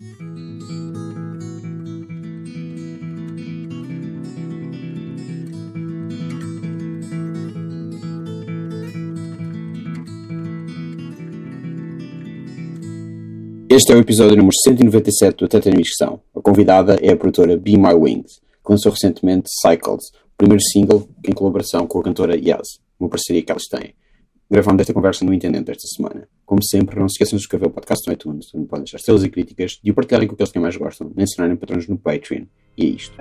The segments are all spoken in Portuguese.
Este é o episódio número 197 do Teta Missão. A convidada é a produtora Be My Wings, que lançou recentemente Cycles, o primeiro single em colaboração com a cantora Yaz, uma parceria que elas têm. Gravamos esta conversa no Intendente esta semana. Como sempre, não se esqueçam de subscrever o podcast no iTunes, onde podem deixar estrelas e críticas, de o partilharem com aqueles que mais gostam, mencionarem patrões no Patreon. E é isto.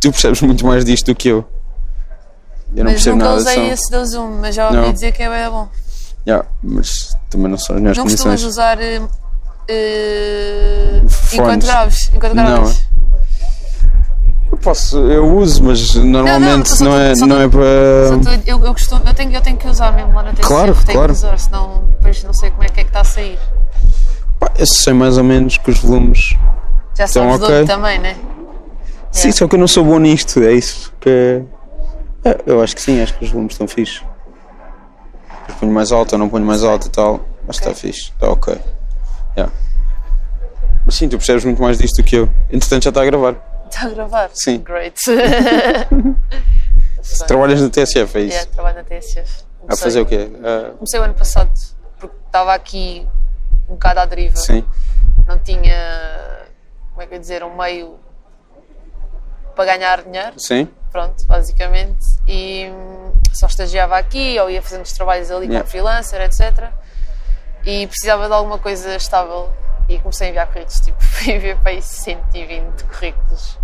Tu percebes muito mais disto do que eu. Eu não mas percebo nunca nada de usei som. esse da Zoom, mas já ouvi Não. dizer que é bem bom. Yeah, mas também não são as Não costumas condições. usar eh, eh, Fones. enquanto graves? Enquanto Não. graves? Eu posso, eu uso, mas normalmente não, tô- é, só tô- não é Só para. tô- eu, eu, costumo, eu, tenho, eu tenho que usar mesmo lá na TCF. Claro, tenho claro. que usar, senão depois não sei como é que é que está a sair. Pá, eu sei mais ou menos que os volumes. Já de ok. também, né? Sim, só que eu não sou bom nisto, é isso. Que... é, eu acho que sim, acho que os volumes estão fixe. Ponho mais alto ou não ponho mais alto e tal. Mas está fixe, está ok. Yeah. Mas sim, tu percebes muito mais disto do que eu. Entretanto já está a gravar. Está a gravar? Sim. Great. Trabalhas na TSF, é isso? yeah, trabalho na TSF. A fazer o quê? Ah, Comecei o ano passado, porque estava aqui um bocado à deriva. sim. Não tinha, como é que eu ia dizer, um meio para ganhar dinheiro. Sim? Pronto, basicamente. E hum, só estagiava aqui ou ia fazendo os trabalhos ali Yeah. como freelancer, etc. E precisava de alguma coisa estável e comecei a enviar currículos, tipo, enviar para aí 120 currículos.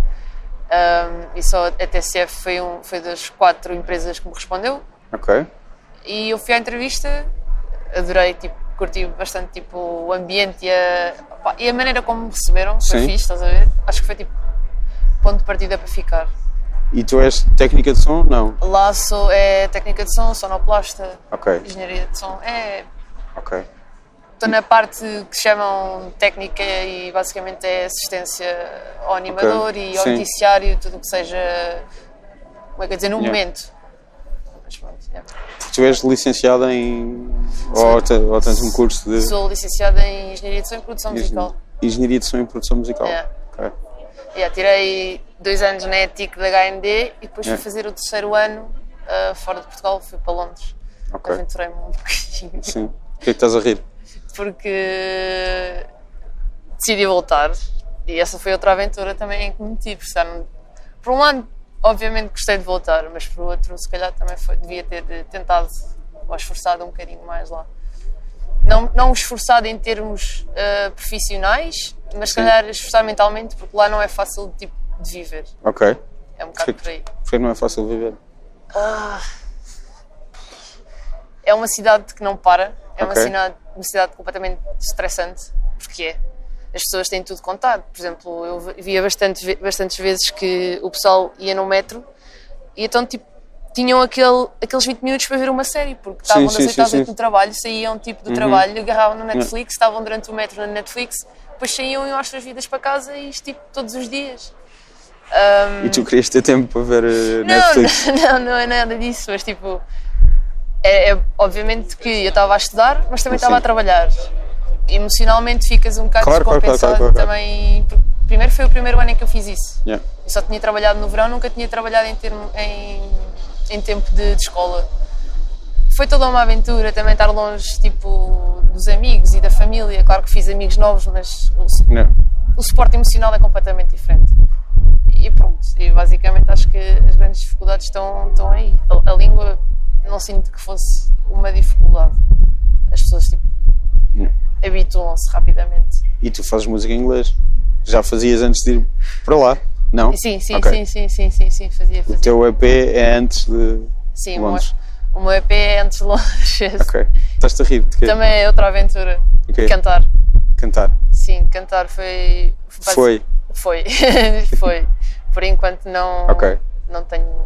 Um, e só a TCF foi, um, foi das quatro empresas que me respondeu. Ok. E eu fui à entrevista, adorei, tipo, curti bastante tipo, o ambiente e a, pá, e a maneira como me receberam, foi Sim. fixe, estás a ver? Acho que foi tipo ponto de partida para ficar. E tu és técnica de som? Não. Lá sou é técnica de som, sonoplasta, Ok, engenharia de som. É, ok. estou na parte que chamam técnica e basicamente é assistência ao animador e ao Sim. noticiário, tudo o que seja, como é que eu dizer, no Yeah. momento. Mas pronto, yeah. Tu és licenciada em. Ou, te- ou tens um curso de. Sou licenciada em engenharia de som e produção musical. Engenharia de som e produção musical. Yeah. Ok. Yeah, tirei dois anos na ETIC da HND e depois fui fazer o terceiro ano ah, fora de Portugal, fui para Londres. Aventurei-me um bocadinho. Sim. O que é que estás a rir? porque decidi voltar e essa foi outra aventura também em que me meti. porque Por um lado, obviamente gostei de voltar, mas por outro, se calhar também foi- devia ter tentado ou esforçado um bocadinho mais lá. Não, não esforçado em termos ah, profissionais, mas se calhar esforçar mentalmente, porque lá não é fácil tipo, de viver. Ok. É um bocado por aí. Porque não é fácil viver. É uma cidade que não para, é uma, Ok. cidade, uma cidade completamente estressante, porque é. As pessoas têm tudo contado. Por exemplo, eu via bastante, bastantes vezes que o pessoal ia no metro e então tipo, tinham aquele, aqueles 20 minutos para ver uma série, porque estavam sim, das 8 sim, às sim. 8 do trabalho, saíam tipo do trabalho, agarravam no Netflix, estavam durante o metro na Netflix, depois saíam e iam às suas vidas para casa e isto tipo todos os dias. E tu querias ter tempo para ver eh, Não, Netflix? não, não é nada disso, mas tipo, é, é- obviamente que eu estava a estudar, mas também estava a trabalhar. Emocionalmente ficas um bocado Claro, claro, claro, descompensado claro, claro. também. Primeiro foi o primeiro ano em que eu fiz isso. Yeah. Eu só tinha trabalhado no verão, nunca tinha trabalhado em, termo, em, em tempo de, de escola. Foi toda uma aventura também estar longe tipo, dos amigos e da família. Claro que fiz amigos novos, mas o, Não. o suporte emocional é completamente diferente. E pronto, e basicamente acho que as grandes dificuldades estão, estão aí. A, a língua não sinto que fosse uma dificuldade. As pessoas tipo, habituam-se rapidamente. E tu fazes música em inglês? Já fazias antes de ir para lá? Não? Sim, sim, Ok. sim, sim, sim, sim, sim, fazia, O fazia. teu EP é antes de Sim, o meu, Londres? o meu EP é antes de Londres. Ok. Estás-te a rir de quê? Também é outra aventura. Ok. Cantar. Cantar. Sim, cantar foi. Foi. Foi. foi. Por enquanto não. Não tenho.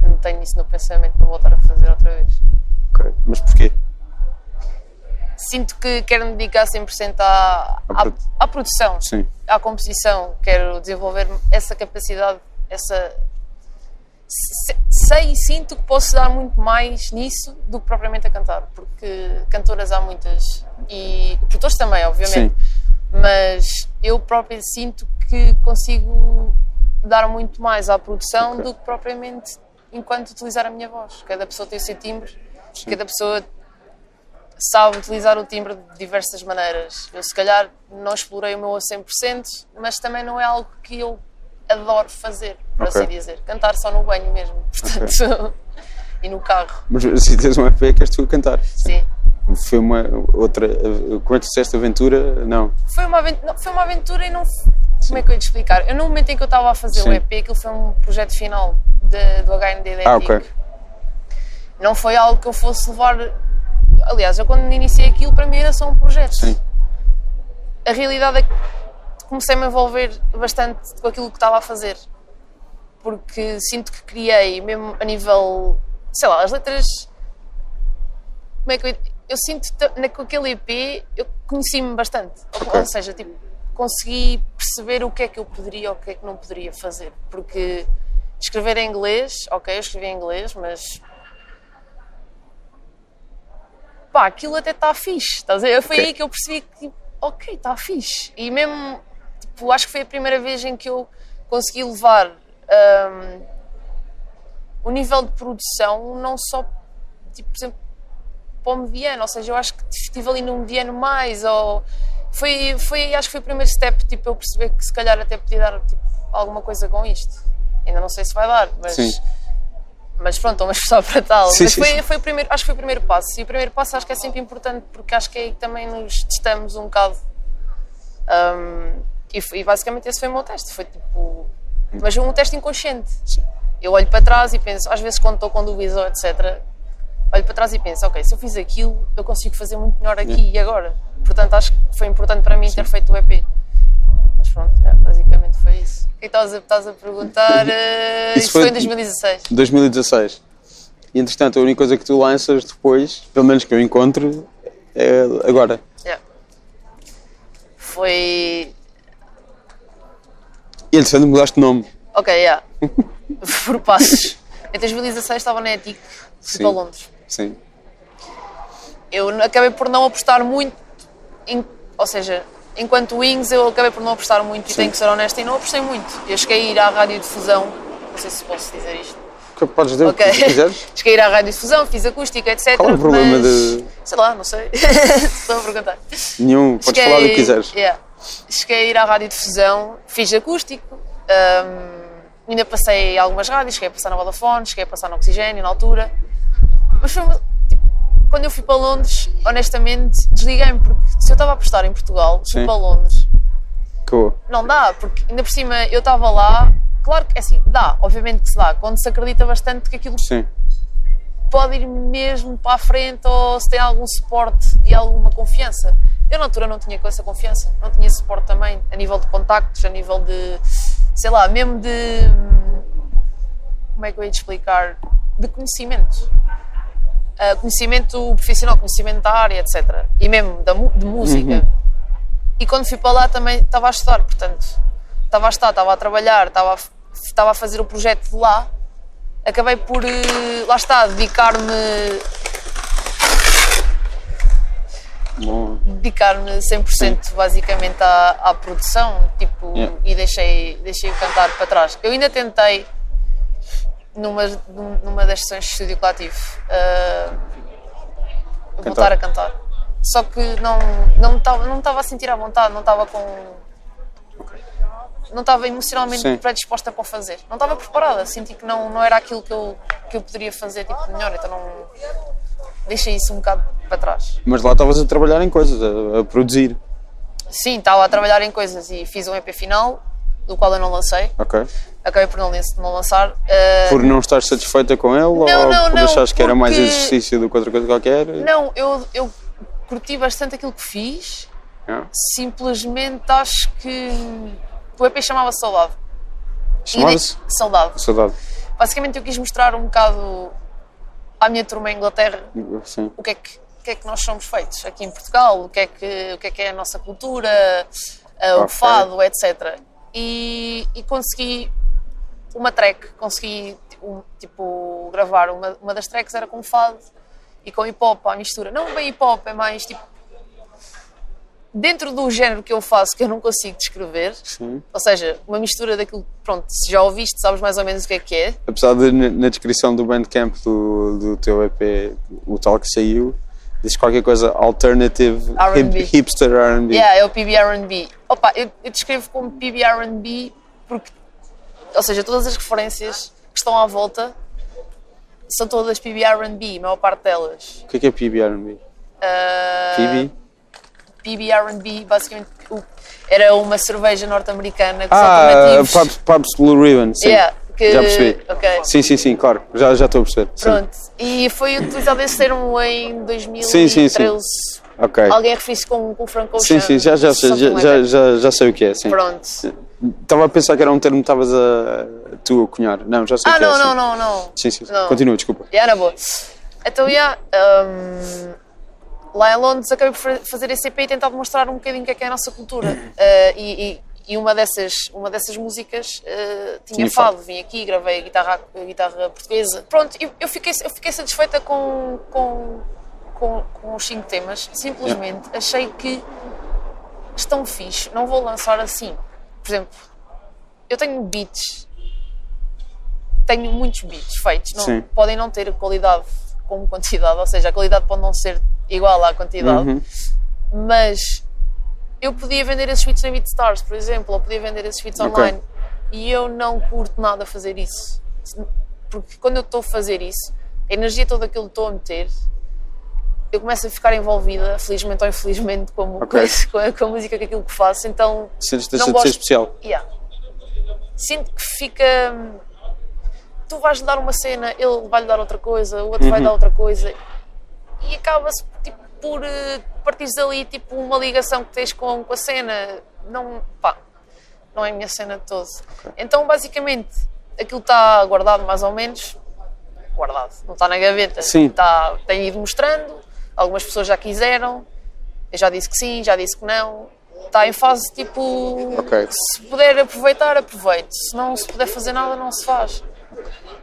Não tenho isso no pensamento para voltar a fazer outra vez. Ok. Mas porquê? Sinto que quero me dedicar 100% à, à, à produção, Sim. à composição. Quero desenvolver essa capacidade, essa. se- Sei e sinto que posso dar muito mais nisso do que propriamente a cantar, porque cantoras há muitas e produtores também, obviamente. Mas eu própria sinto que consigo dar muito mais à produção Ok. do que propriamente enquanto utilizar a minha voz. Cada pessoa tem o seu timbre, cada pessoa sabe utilizar o timbre de diversas maneiras. Eu, se calhar, não explorei o meu a 100%, mas também não é algo que eu adoro fazer, por Ok. assim dizer. Cantar só no banho mesmo, portanto, e no carro, Mas se tens um EP, queres tu a cantar? sim. Foi uma outra. Como é que disseste aventura? Não. Foi uma aventura, não, foi uma aventura e não. f- Como é que eu ia te explicar? Eu, no momento em que eu estava a fazer Sim. o EP, aquilo foi um projeto final de- do HND da Ah, ok. Não foi algo que eu fosse levar. Aliás, eu quando iniciei aquilo, para mim era só um projeto. Sim. A realidade é que comecei a me envolver bastante com aquilo que estava a fazer. Porque sinto que criei, mesmo a nível. Sei lá, as letras. Como é que eu. Eu sinto que na- com aquele EP eu conheci-me bastante. Ou- Ok. Ou seja, tipo, consegui perceber o que é que eu poderia ou o que é que não poderia fazer. Porque escrever em inglês, ok, eu escrevi em inglês, mas. Pá, aquilo até está fixe. Estás a ver? Foi Ok. aí que eu percebi que, tipo, ok, está fixe. E mesmo, tipo, acho que foi a primeira vez em que eu consegui levar hum, o nível de produção, não só, tipo, por exemplo, para o mediano, ou seja, eu acho que estive ali no mediano mais, ou foi, foi, acho que foi o primeiro step, tipo, eu perceber que se calhar até podia dar, tipo, alguma coisa com isto. Ainda não sei se vai dar, mas... Sim. Mas pronto, a esforçar para tal. Sim, mas foi, sim. foi o primeiro, acho que foi o primeiro passo. E o primeiro passo acho que é sempre importante porque acho que é aí que também nos testamos um bocado. Um, e, e basicamente esse foi o meu teste. Foi tipo. Mas um teste inconsciente. Eu olho para trás e penso, às vezes quando estou com dúvidas ou etc., olho para trás e penso, ok, se eu fiz aquilo, eu consigo fazer muito melhor aqui e agora. Portanto, acho que foi importante para mim ter feito o EP. Pronto, é, basicamente foi isso. O que estás a, estás a perguntar? Eh, Isso isso foi foi- em 2016. 2016. E entretanto, a única coisa que tu lanças depois, pelo menos que eu encontro, é agora. Yeah. Foi. E entretanto, mudaste de nome. Ok, yeah. Por passos. Em 2016 estava na ETIC, fui Sim. para Londres. Sim. Eu acabei por não apostar muito, em- ou seja, enquanto Wings eu acabei por não apostar muito e Sim. tenho que ser honesta e não apostei muito. Eu cheguei a ir à radiodifusão, não sei se posso dizer isto. Que Podes dizer Ok. o que quiseres? cheguei a ir à radiodifusão, fiz acústica, etc. Qual é o problema mas... de- Sei lá, não sei. Estou a perguntar. Nenhum. Podes Cheguei- falar do que quiseres. yeah. Cheguei a ir à radiodifusão, fiz acústico, hum, ainda passei algumas rádios, cheguei a passar na Vodafone, cheguei a passar no Oxigênio na altura. Mas foi uma, quando eu fui para Londres, honestamente, desliguei-me, porque se eu estava a apostar em Portugal, fui Sim. para Londres, Acabou. não dá, porque ainda por cima eu estava lá, claro que é assim, dá, obviamente que se dá, quando se acredita bastante que aquilo Sim. pode ir mesmo para a frente ou se tem algum suporte e alguma confiança. Eu na altura não tinha essa confiança, não tinha suporte também, a nível de contactos, a nível de, sei lá, mesmo de. hum, Como é que eu ia te explicar? De conhecimento. Ah, conhecimento profissional, conhecimento da área, etc. E mesmo da, de música. E quando fui para lá também estava a estudar, portanto, estava a estudar, estava a trabalhar, estava a, estava a fazer o projeto de lá acabei por, eh, lá está, dedicar-me dedicar-me 100% basicamente à, à produção tipo, Yeah. e deixei, deixei o cantar para trás. Eu ainda tentei, numa, numa das sessões de estúdio que lá tive, ah, voltar a cantar. Só que não, não me estava não estava a sentir à vontade, não estava com. Não estava emocionalmente Sim. predisposta para o fazer. Não estava preparada. Senti que não, não era aquilo que eu, que eu poderia fazer tipo, melhor. Então não. Deixei isso um bocado para trás. Mas lá estavas a trabalhar em coisas, a, a produzir. Sim, estava a trabalhar em coisas e fiz um EP final, do qual eu não lancei. Ok. Acabei por não, não lançar. Ah, Por não estar satisfeita com ele ou Não, não, por não, achares que era mais exercício do que outra coisa qualquer? Não, eu, eu curti bastante aquilo que fiz. Yeah. Simplesmente acho que o EP chamava-se Saudade. Chamava-se? de- Saudade. Saudade. Basicamente eu quis mostrar um bocado à minha turma em Inglaterra Sim. o que é que que é que nós somos feitos aqui em Portugal, o que é que, o que, é, que é a nossa cultura, uh, o Ok. fado, etc. E, e consegui uma track, consegui um, tipo, gravar uma, uma das tracks era com fado e com hip hop à mistura. Não bem hip hop, é mais tipo. Dentro do género que eu faço, que eu não consigo descrever, Sim. ou seja, uma mistura daquilo. Pronto, se já ouviste, sabes mais ou menos o que é que é. Apesar de na, descrição do Bandcamp do, do teu EP, o tal que saiu, diz qualquer coisa alternative hip, hipster R&B. Yeah, é o PBR&B. Opa, eu, eu descrevo como PBR&B porque, ou seja, todas as referências que estão à volta são todas PBR&B, a maior parte delas. O que é que é PB R&B? Ah, PB? PBR&B, basicamente, era uma cerveja norte-americana com Ah, alternativos. Pubs, Pubs Blue Ribbon, sim. Yeah, que- Já percebi. ok. Sim, sim, sim, claro. Já, já estou a perceber. Sim. Pronto. E foi utilizado esse termo em 2013. Sim, sim, sim. Ok. Alguém referiu-se com, com o Frank Sim, Ocean. sim, já, já, já, já, that. já, já sei o que é, sim. Pronto. Estava a pensar que era um termo que estavas a tu a cunhar. Não, já sei o Ah, que é. não, sim. não, não, não. Sim, sim, sim. Não. Continua, desculpa. Yeah, na boa. Então, yeah, um, lá em Londres acabei por fa- fazer esse EP e tentar demonstrar um bocadinho o que é, que é a nossa cultura. Uh, e, e- e uma, dessas, uma dessas músicas uh, tinha, fado. Vim aqui, gravei a guitarra, a guitarra portuguesa. Pronto, eu, eu, fiquei, eu fiquei satisfeita com, com, com, com os cinco temas. Simplesmente achei que estão fixe. Não vou lançar assim. Por exemplo, eu tenho beats tenho muitos beats feitos. Não, podem não ter qualidade como quantidade, ou seja, a qualidade pode não ser igual à quantidade, Uhum. mas eu podia vender esses beats na BeatStars, por exemplo, ou podia vender esses beats Ok. online e eu não curto nada fazer isso. Porque quando eu estou a fazer isso, a energia toda que eu estou a meter, eu começo a ficar envolvida, felizmente ou infelizmente, com, Ok. com, a, com a música, com aquilo que faço, então Sentes Não deixa de ser gosto- especial. Yeah. Sinto que fica. Tu vais lhe dar uma cena, ele vai lhe dar outra coisa, o outro vai Uhum. dar outra coisa e acaba-se tipo, por eh, partires dali tipo, uma ligação que tens com, com a cena. Não, pá, não é a minha cena de todo. Então, basicamente, aquilo está guardado mais ou menos. Guardado, não está na gaveta. Sim. Está, tem ido mostrando, algumas pessoas já quiseram, eu já disse que sim, já disse que não. Está em fase tipo. Ok. Se puder aproveitar, aproveite. Se não se puder fazer nada, não se faz.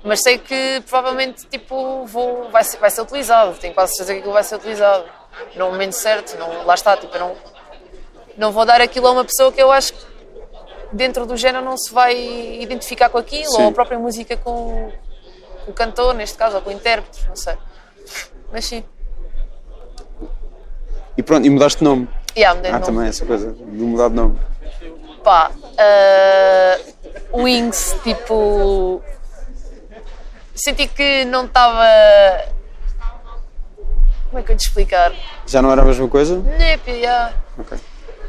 Mas sei que provavelmente tipo, vou, vai, ser, vai ser utilizado. Tenho quase certeza que aquilo vai ser utilizado. No momento certo. Não, lá está. Tipo, eu não, não vou dar aquilo a uma pessoa que eu acho que dentro do género não se vai identificar com aquilo. Sim. Ou a própria música com o cantor, neste caso, ou com o intérprete. Não sei. Mas sim. E pronto, e mudaste de nome. Yeah, mudei de Ah, nome. também essa coisa, de mudar de nome. Pá, ah, Wings, tipo. Senti que não estava. Como é que eu te explicar? Já não era a mesma coisa? Népia, yeah. Ok.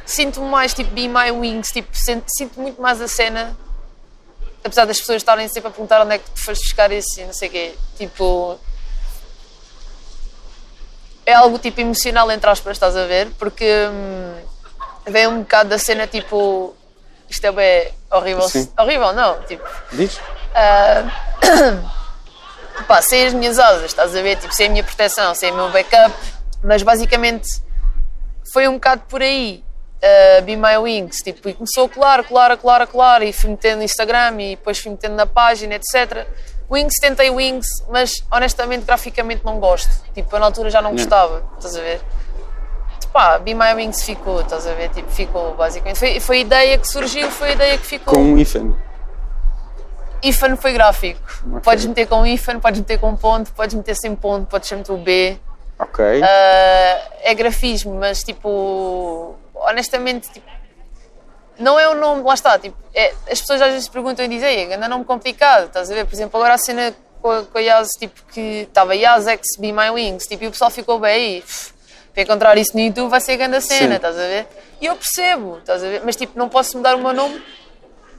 Sinto-me mais tipo Be My Wings, tipo, sinto, sinto muito mais a cena. Apesar das pessoas estarem sempre a perguntar onde é que tu foste buscar isso e não sei o quê. Tipo. É algo tipo emocional, entre aspas, estás a ver? Porque hum, vem um bocado da cena tipo. Isto é bem horrível. Sim. Horrível, não. Tipo, Diz? pá, sem as minhas asas, estás a ver? Tipo, sem a minha proteção, sem o meu backup, mas basicamente foi um bocado por aí. Uh, Be My Wings, tipo, e começou a colar, colar, colar, colar, e fui metendo no Instagram e depois fui metendo na página, etc. Wings, tentei Wings, mas honestamente, graficamente não gosto. Tipo, eu na altura já não gostava, estás a ver? Pá, Be My Wings ficou, estás a ver? Tipo, ficou basicamente. Foi, foi a ideia que surgiu, foi a ideia que ficou. Com um hífen. IFAN foi gráfico. Podes meter com IFAN, podes meter com ponto, podes meter sem ponto, podes meter o B. Ok. Ah, é grafismo, mas tipo, honestamente, tipo, não é um nome, lá está, tipo, é- as pessoas às vezes perguntam e dizem, "Ei, anda nome complicado, estás a ver? Por exemplo, agora a cena com a, com a Yaz, tipo, que estava Yaz X Be My Wings, tipo, e o pessoal ficou bem aí. "Pff, Para encontrar isso no YouTube vai ser grande a cena, Sim. estás a ver? E eu percebo, estás a ver? Mas tipo, não posso mudar o meu nome.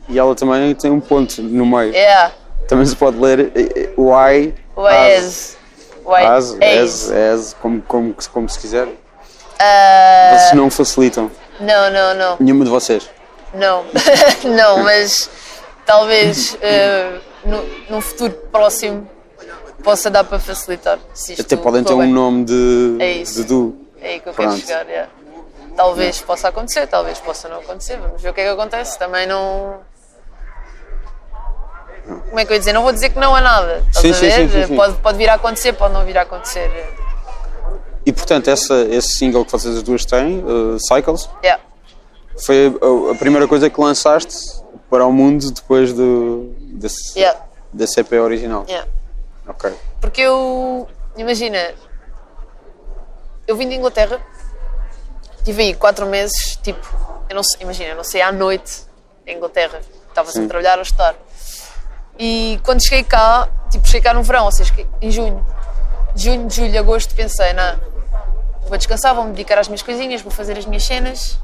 E ela também tem um ponto no meio. É, Também se pode ler eh, eh, Y. o Ez. O As, as, as, como, como, como se quiser. Ah, Vocês não facilitam. Não, não, não. Nenhuma de vocês. Não, não, mas talvez no, num futuro próximo possa dar para facilitar. Até podem ter correr um nome de, É isso. de Du. É aí que eu Pronto. quero chegar, yeah. Talvez possa acontecer, talvez possa não acontecer. Vamos ver o que é que acontece. Também não. Como é que eu ia dizer? Não vou dizer que não há nada. Sim, sim, sim, sim. Pode, pode vir a acontecer, pode não vir a acontecer. E portanto, essa, esse single que vocês as duas têm, uh, Cycles, Yeah. Foi a, a primeira coisa que lançaste para o mundo depois do, desse, Yeah. desse EP original. Yeah. Ok. Porque eu. Imagina. Eu vim de Inglaterra, tive aí quatro meses, tipo. Eu não sei, imagina, eu não sei à noite em Inglaterra. Estava sempre a trabalhar ou a estudar. E quando cheguei cá, tipo, cheguei cá no verão, ou seja, em junho. Junho, julho, agosto, pensei, não, vou descansar, vou me dedicar às minhas coisinhas, vou fazer as minhas cenas.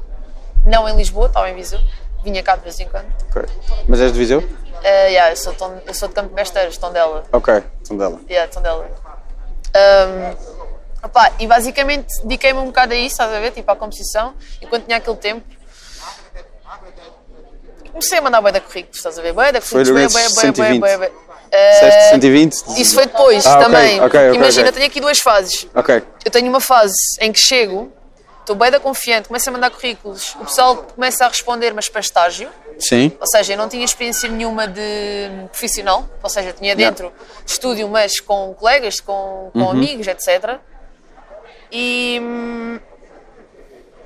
Não em Lisboa, estava em Viseu. Vinha cá de vez em quando. ok. Mas és de Viseu? Uh, yeah, eu, sou ton- eu sou de Campo de Tondela. Ok, então dela. Yeah, Tondela. Um, opá, e basicamente dediquei-me um bocado a isso, estás a ver? Tipo, à composição, enquanto tinha aquele tempo. Comecei a mandar bué de currículos, estás a ver? Bué Foi currículos, bué, bué, bué, 120. bué, bué. Disseste Eh, 120? Isso foi depois Ah, também. ok, ok, Imagina, ok. tenho aqui duas fases. Eu tenho uma fase em que chego, estou bem da confiante, começo a mandar currículos, o pessoal começa a responder, mas para estágio. Sim. Ou seja, eu não tinha experiência nenhuma de profissional, ou seja, tinha dentro de estúdio, mas com colegas, com, com amigos, etc. E, hum,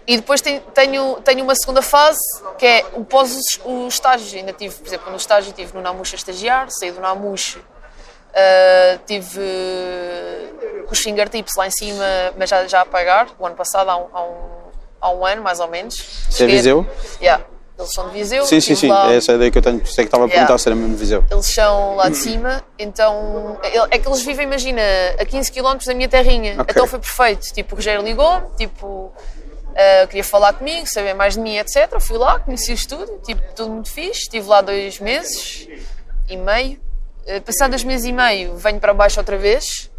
e depois ten- tenho, tenho uma segunda fase, que é o pós os, os estágios. Ainda tive, por exemplo, no estágio tive no Namush a estagiar, saí do Namush, ah, tive com os fingertips lá em cima, mas já, já a pagar, o ano passado, há um, há um, há um ano mais ou menos. Isso é Viseu? Yeah. Eles são de Viseu. Sim, sim, sim. lá- É essa a ideia que eu tenho. É que estava a perguntar Yeah. se era mesmo Viseu. eles são lá de cima, então é que eles vivem, imagina, a 15 km da minha terrinha. Ok. Então foi perfeito. Tipo, o Rogério ligou-me, tipo, ah, queria falar comigo, saber mais de mim, etc. Fui lá, conheci o estúdio, tipo, tudo muito fixe. Estive lá dois meses e meio. Uh, passado dois meses e meio, venho para baixo outra vez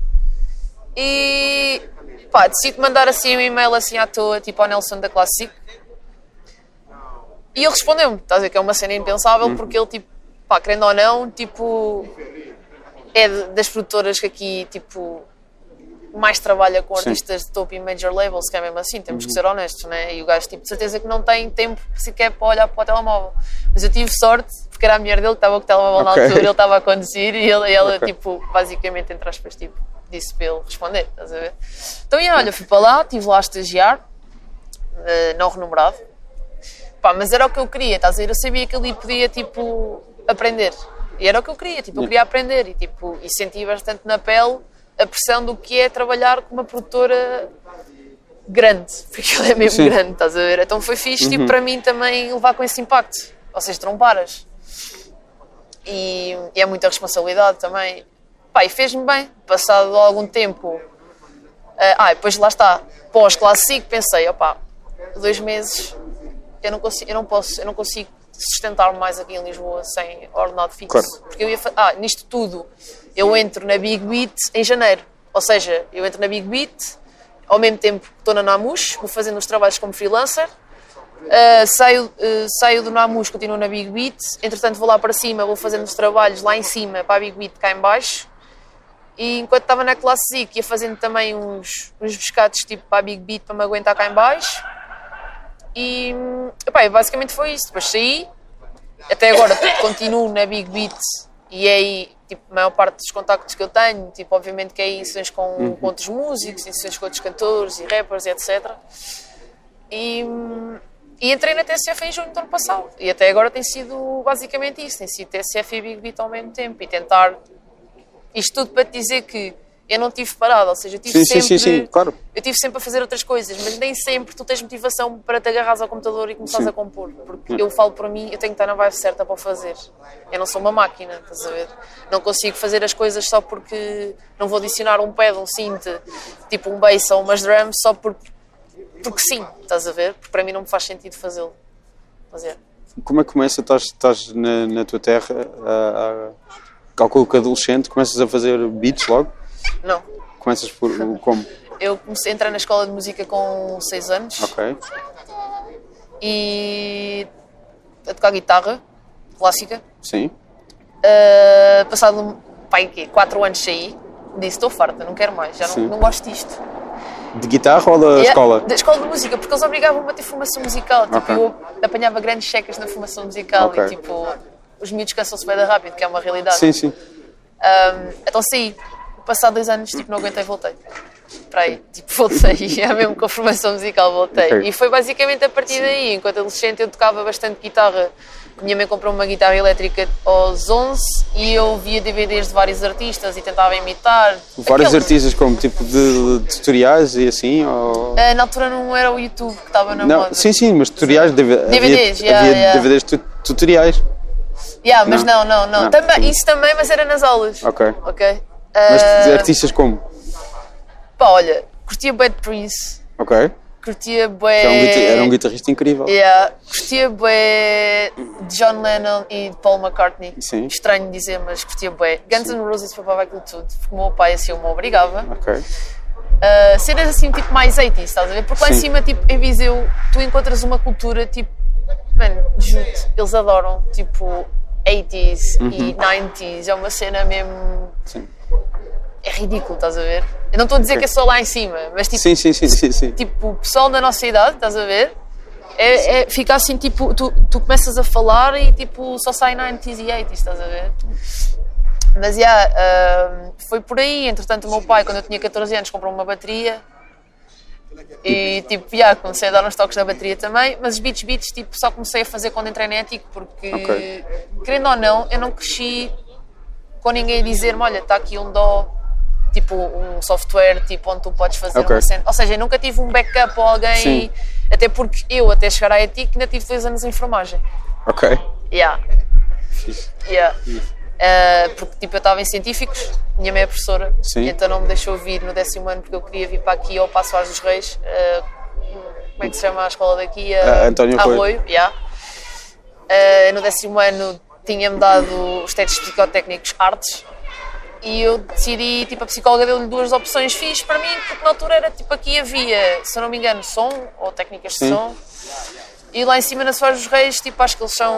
e pá, decido mandar assim um e-mail assim à toa, tipo ao Nelson da Classic. E ele respondeu-me, estás a ver que é uma cena impensável, porque ele, tipo, pá, querendo ou não, tipo, é das produtoras que aqui, tipo, mais trabalha com Sim. artistas de topo e major labels, que é mesmo assim, temos que ser honestos, né? E o gajo, tipo, de certeza que não tem tempo sequer para olhar para o telemóvel. Mas eu tive sorte, porque era a mulher dele que estava com o telemóvel Ok. na altura, ele estava a conduzir e ele, ela, Ok. tipo, basicamente, entre aspas, tipo, disse para ele responder, estás a ver? Então, e olha, fui para lá, estive lá a estagiar, eh, não remunerado, Pá, mas era o que eu queria, estás a ver? Eu sabia que ali podia, tipo, aprender. E era o que eu queria, tipo, eu queria aprender. E, tipo, e senti bastante na pele a pressão do que é trabalhar com uma produtora grande. Porque ela é mesmo Sim. Uhum. grande, estás a ver? Então foi fixe, tipo, para mim também levar com esse impacto. Ou seja, tu não paras. E, e é muita responsabilidade também. Pá, e fez-me bem. Passado algum tempo... eh, ah, depois lá está. Pós-clássico, pensei, opá, dois meses eu não consigo, eu não posso, eu não consigo sustentar-me mais aqui em Lisboa sem ordenado fixo. Claro. Porque eu ia ah, nisto tudo, eu entro na Big Beat em janeiro. Ou seja, eu entro na Big Beat, ao mesmo tempo que estou na Namus, vou fazendo os trabalhos como freelancer. Uh, saio, uh, saio do Namus, continuo na Big Beat. Entretanto, vou lá para cima, vou fazendo os trabalhos lá em cima para a Big Beat cá em baixo. E enquanto estava na Classic, ia fazendo também uns, uns pescados tipo para a Big Beat para me aguentar cá em baixo. E epá, basicamente foi isso. Depois saí, até agora continuo na Big Beat e é aí tipo, a maior parte dos contactos que eu tenho, tipo, obviamente que é aí sessões com, com outros músicos, em sessões com outros cantores e rappers e etc. E, e entrei na TSF em junho do ano passado. E até agora tem sido basicamente isso, tem sido TSF e Big Beat ao mesmo tempo e tentar isto tudo para te dizer que eu não tive parado, ou seja, eu tive Sim, sempre sim, sim, claro. eu tive sempre a fazer outras coisas, mas nem sempre tu tens motivação para te agarrares ao computador e começares a compor. Porque eu falo para mim, eu tenho que estar na vibe certa para o fazer. Eu não sou uma máquina, estás a ver? Não consigo fazer as coisas só porque não vou adicionar um pad, um synth, tipo um bass ou umas drums, só porque, porque sim, estás a ver? Porque para mim não me faz sentido fazê-lo. Fazer. Como é que começa? Estás, estás na, na tua terra, a, a, calculo que adolescente, começas a fazer beats logo? Não. Começas por como? Eu comecei a entrar na escola de música com 6 anos Ok. e a tocar guitarra clássica. Sim. Uh, passado pai, quê? 4 anos saí disse: estou farta, não quero mais, já não, não gosto disto. De guitarra ou da Yeah, escola? Da escola de música, porque eles obrigavam-me a ter formação musical. Tipo, Ok. eu apanhava grandes checas na formação musical Ok. e tipo, os miúdos cansam-se bem da rápido, que é uma realidade. Sim, sim. Um, então saí. Passado dois anos, tipo, não aguentei, voltei. Para aí, tipo, voltei. É mesmo com a formação musical, voltei. Ok. E foi basicamente a partir daí. Enquanto adolescente, eu tocava bastante guitarra. Minha mãe comprou uma guitarra elétrica aos 11 e eu via DVDs de vários artistas e tentava imitar. Vários Aqueles- artistas como tipo de, de tutoriais e assim? Ou... Ah, na altura não era o YouTube que estava na Não, moda. sim, sim, mas tutoriais, DV- DVDs, havia, yeah, havia yeah. DVDs tu- tutoriais. Yeah, mas Não. não, não, não. Também, isso também, mas era nas aulas. Ok. Ok? Mas Ah, artistas como? pá, olha, curtia Bad Prince, Ok. Curtia bué... Um era um guitarrista incrível. Yeah, curtia bué de John Lennon e de Paul McCartney. Sim. Estranho dizer, mas curtia bué. Guns N' Roses papava aquilo tudo, porque o meu pai assim o me obrigava. Ok. Uh, cenas assim, tipo, mais 80s, estás a ver? Porque lá em Sim. cima, tipo, em Viseu, tu encontras uma cultura, tipo, mano, juro eles adoram, tipo, 80s e 90s, é uma cena mesmo. Uhum. Sim. É ridículo, estás a ver? Eu não estou a dizer que é só lá em cima, mas tipo, Sim, sim, sim, sim, sim. tipo, o pessoal da nossa idade, estás a ver? É, é, fica assim, tipo, tu, tu começas a falar e tipo, só sai 90s e 80s, estás a ver? Mas, yeah, ah, foi por aí. Entretanto, o meu pai, quando eu tinha 14 anos, comprou uma bateria e, tipo, yeah, comecei a dar uns toques na bateria também. Mas os beats, beats, tipo, só comecei a fazer quando entrei na Ético, porque, Ok. querendo ou não, eu não cresci com ninguém a dizer-me, olha, está aqui um dó, tipo, um software, tipo, onde tu podes fazer Ok. uma cena. Ou seja, eu nunca tive um backup ou alguém, Sim. até porque eu, até chegar à Ético, ainda tive dois anos em enfermagem. Ok. Yeah. Yeah. Uh, porque tipo, eu estava em científicos, minha mãe é professora, Sim. então não me deixou vir no décimo ano porque eu queria vir para aqui ao Passo Ares dos Reis. uh, como é que se chama a escola daqui? Uh, António Arroio. yeah. Uh, no décimo ano tinha-me dado os testes psicotécnicos artes e eu decidi, tipo, a psicóloga deu-lhe duas opções fixe para mim, porque na altura era tipo aqui havia, se eu não me engano, som ou técnicas de Sim. som. E lá em cima na Soares dos Reis, tipo, acho que eles são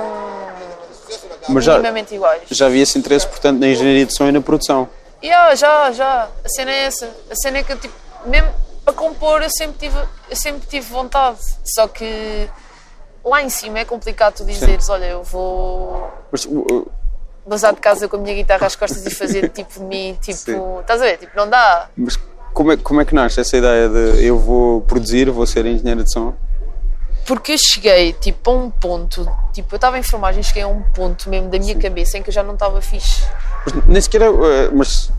Mas já, minimamente iguais. já havia esse interesse, portanto, na engenharia de som e na produção. Yeah, já, já. A cena é essa. A cena é que eu, tipo, mesmo para compor, eu sempre tive, eu sempre tive vontade. Só que lá em cima é complicado tu dizeres: olha, eu vou Mas, bazar de casa com a minha guitarra às costas e fazer tipo de mim, tipo. Sim. Estás a ver? Tipo, não dá. mas como, é, como é que nasce essa ideia de eu vou produzir, vou ser engenheiro de som? Porque eu cheguei, tipo, a um ponto, tipo, eu estava em enfermagem, cheguei a um ponto mesmo da minha cabeça em que eu já não estava fixe. Mas nem sequer. uh, mas.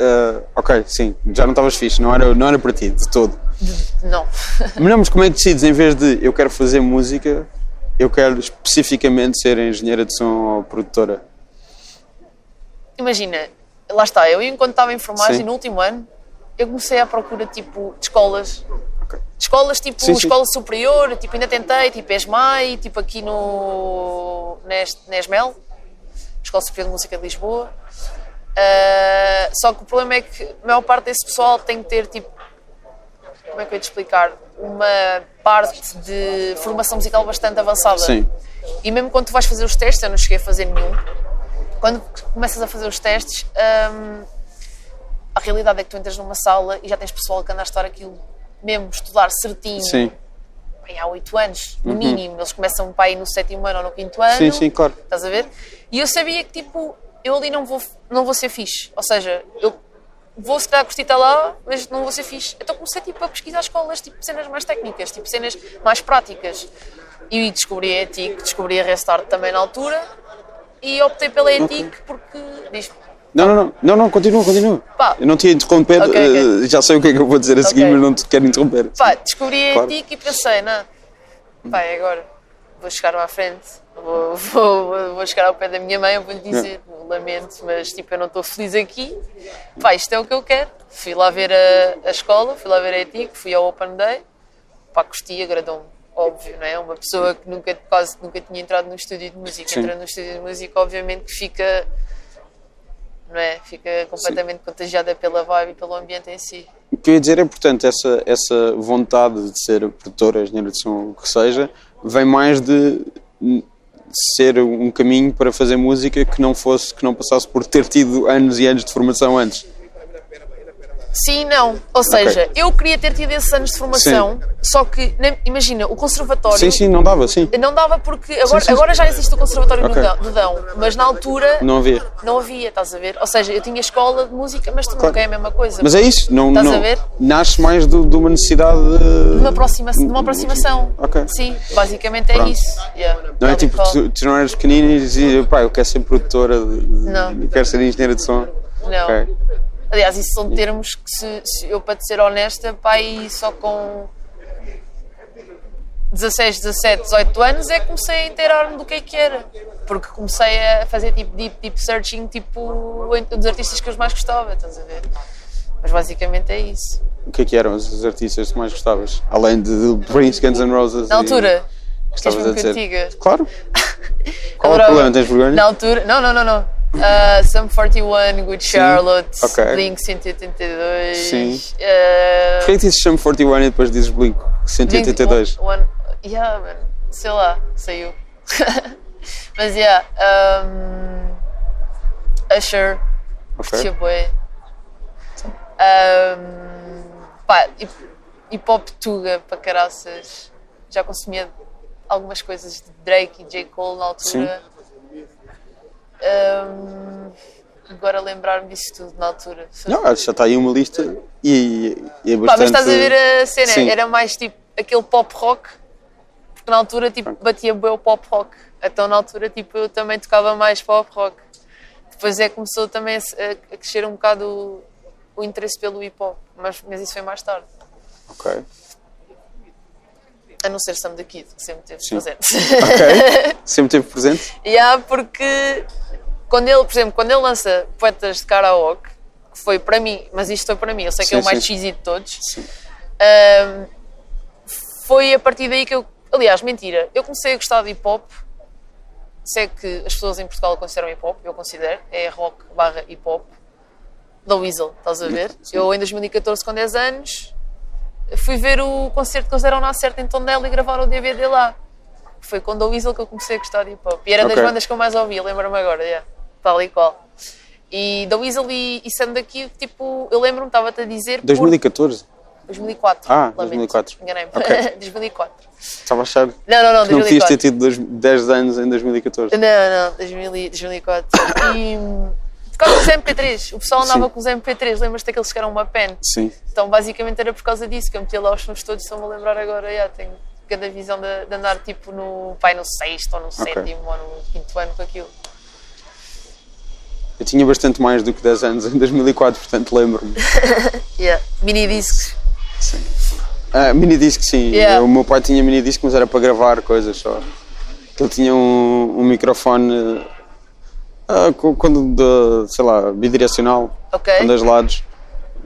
uh, ok, sim, já não estavas fixe, não era, não era para ti, de todo. Não. Mas não, mas como é que decides, em vez de eu quero fazer música, eu quero especificamente ser engenheira de som ou produtora? Imagina, lá está, eu enquanto estava em enfermagem Sim. no último ano, eu comecei à procura tipo de escolas. Ok. De escolas tipo Sim, sim. escola superior, tipo ainda tentei, tipo ESMAI, tipo aqui no Nes, Nesmel, Escola Superior de Música de Lisboa. Ah, só que o problema é que a maior parte desse pessoal tem que ter tipo como é que eu ia te explicar? Uma parte de formação musical bastante avançada. Sim. E mesmo quando tu vais fazer os testes, eu não cheguei a fazer nenhum, quando começas a fazer os testes, hum, a realidade é que tu entras numa sala e já tens pessoal que anda a estudar aquilo, mesmo estudar certinho, Sim, bem, há oito anos, no mínimo. Eles começam para ir no sétimo ano ou no quinto ano. sim, sim, claro. Estás a ver? E eu sabia que, tipo, eu ali não vou, não vou ser fixe. Ou seja, eu vou se calhar curtir lá, mas não vou ser fixe. Então comecei, tipo, a pesquisar escolas, tipo, cenas mais técnicas, tipo, cenas mais práticas. E descobri a ETIC, descobri a Restart também na altura. E optei pela ETIC porque... Diz, Não, não, não, não, não, continua, continua. Pá. Eu não te ia interromper, Ok, ok. eh, já sei o que é que eu vou dizer a seguir, mas não te quero interromper. Pá, descobri a. ETIC e pensei, não, pá, agora vou chegar à frente, vou, vou, vou chegar ao pé da minha mãe, eu vou-lhe dizer, lamento, mas tipo, eu não estou feliz aqui, pá, isto é o que eu quero. Fui lá ver a, a escola, fui lá ver a ETIC, fui ao Open Day, pá, gostei, agradou-me, óbvio, não é? Uma pessoa que nunca, quase nunca tinha entrado no estúdio de música, Sim. entra no estúdio de música, obviamente que fica, não é? Fica completamente contagiada pela vibe e pelo ambiente em si. O que eu ia dizer é, portanto, essa, essa vontade de ser produtora, engenheiro de som, o que seja, vem mais de ser um caminho para fazer música que não fosse, que não passasse por ter tido anos e anos de formação antes. Sim não. Ou seja, eu queria ter tido esses anos de formação, só que, na- imagina, o conservatório. Sim, sim, não dava, sim. Não dava porque agora, sim. agora já existe o conservatório Ok. do, Dão, mas na altura Não havia. não havia, estás a ver? Ou seja, eu tinha escola de música, mas também nunca é a mesma coisa. Mas é isso, não, Estás não a ver? nasce mais do- de uma necessidade de. de uma, aproxima de uma aproximação. Ok. Sim, basicamente é Pronto. isso. Yeah. Não é Tal e tipo, tu, tu não eras pequenino e dizias, pá, eu quero ser produtora, de, de- Não. quero ser engenheira de som. Não. Ok. Aliás, isso são termos que, se, se eu, para te ser honesta, pai, só com 16, 17, 18 anos é que comecei a inteirar-me do que é que era. Porque comecei a fazer tipo deep, deep searching, tipo, dos artistas que eu mais gostava, estás a ver? Mas basicamente é isso. O que é que eram os artistas que mais gostavas? Além de, Prince, Guns N' Roses. Na e- altura, Estavas queres a dizer. Claro. Qual é o problema? Tens vergonha? Na altura, não, não, não, não. Uh, Sum 41, Good Charlotte, ok. Blink 182. Sim. Uh, Porquê que dizes Chame 41 e depois dizes Blink 182? Blink One, yeah, man. Sei lá, saiu. Mas yeah. Um, Usher, Ok. curtia bué. Um, pá, hip, hop tuga para caraças. Já consumia algumas coisas de Drake e J. Cole na altura. Um, agora lembrar-me disso tudo na altura. Não, já está aí uma lista e, e é Pá, bastante... mas estás a ver a cena? Sim. Era mais tipo aquele pop rock, porque na altura tipo, batia bem o pop rock. Então na altura tipo, eu também tocava mais pop rock. Depois é que começou também a, a- crescer um bocado o, o interesse pelo hip hop, mas, mas isso foi mais tarde. Ok. A não ser Sam the Kid, que sempre teve Sim. presente. Ok. Sempre teve presente? E há porque quando ele, por exemplo, quando ele lança Poetas de Karaoke, que foi para mim, mas isto foi para mim, eu sei que é Sim, o mais sim. cheesy de todos, Sim. Ahm, foi a partir daí que eu. Aliás, mentira, eu comecei a gostar de hip hop. Sei que as pessoas em Portugal consideram hip hop, eu considero, é rock barra hip hop. Da Weasel, estás a ver? Eu em 2014, com 10 anos, fui ver o concerto que eles deram na Certa em Tondela e gravaram o DVD lá. Foi com da Weasel que eu comecei a gostar de hip hop. E era Ok. das bandas que eu mais ouvia, lembro-me agora, yeah, tal e qual. E da Weasel e, e Sam daqui, tipo, eu lembro-me, estava-te a dizer. por- 2014? 2004. Ah, lamento. 2004. Enganei-me. Ok. 2004. Estava a achar que Não, não, não, não podias ter 2004. tido dois- 10 anos em 2014. Não, não, 2000 e- 2004. E hum, por causa dos MP3. O pessoal andava Sim. com os MP3. Lembras-te daqueles que eram uma pen? Sim. Então, basicamente, era por causa disso que eu metia lá os sons todos. Estou-me a lembrar agora. Já, tenho cada visão de, de andar tipo no, pai, no sexto ou no sétimo ou no quinto ano com aquilo. Eu tinha bastante mais do que 10 anos em 2004, portanto lembro-me. Yeah. Mini discos. Sim. Ah, mini disco, sim. Yeah. O meu pai tinha mini disco, mas era para gravar coisas só. Ele tinha um, um microfone ah, quando, de, sei lá, bidirecional, Ok. com dois lados,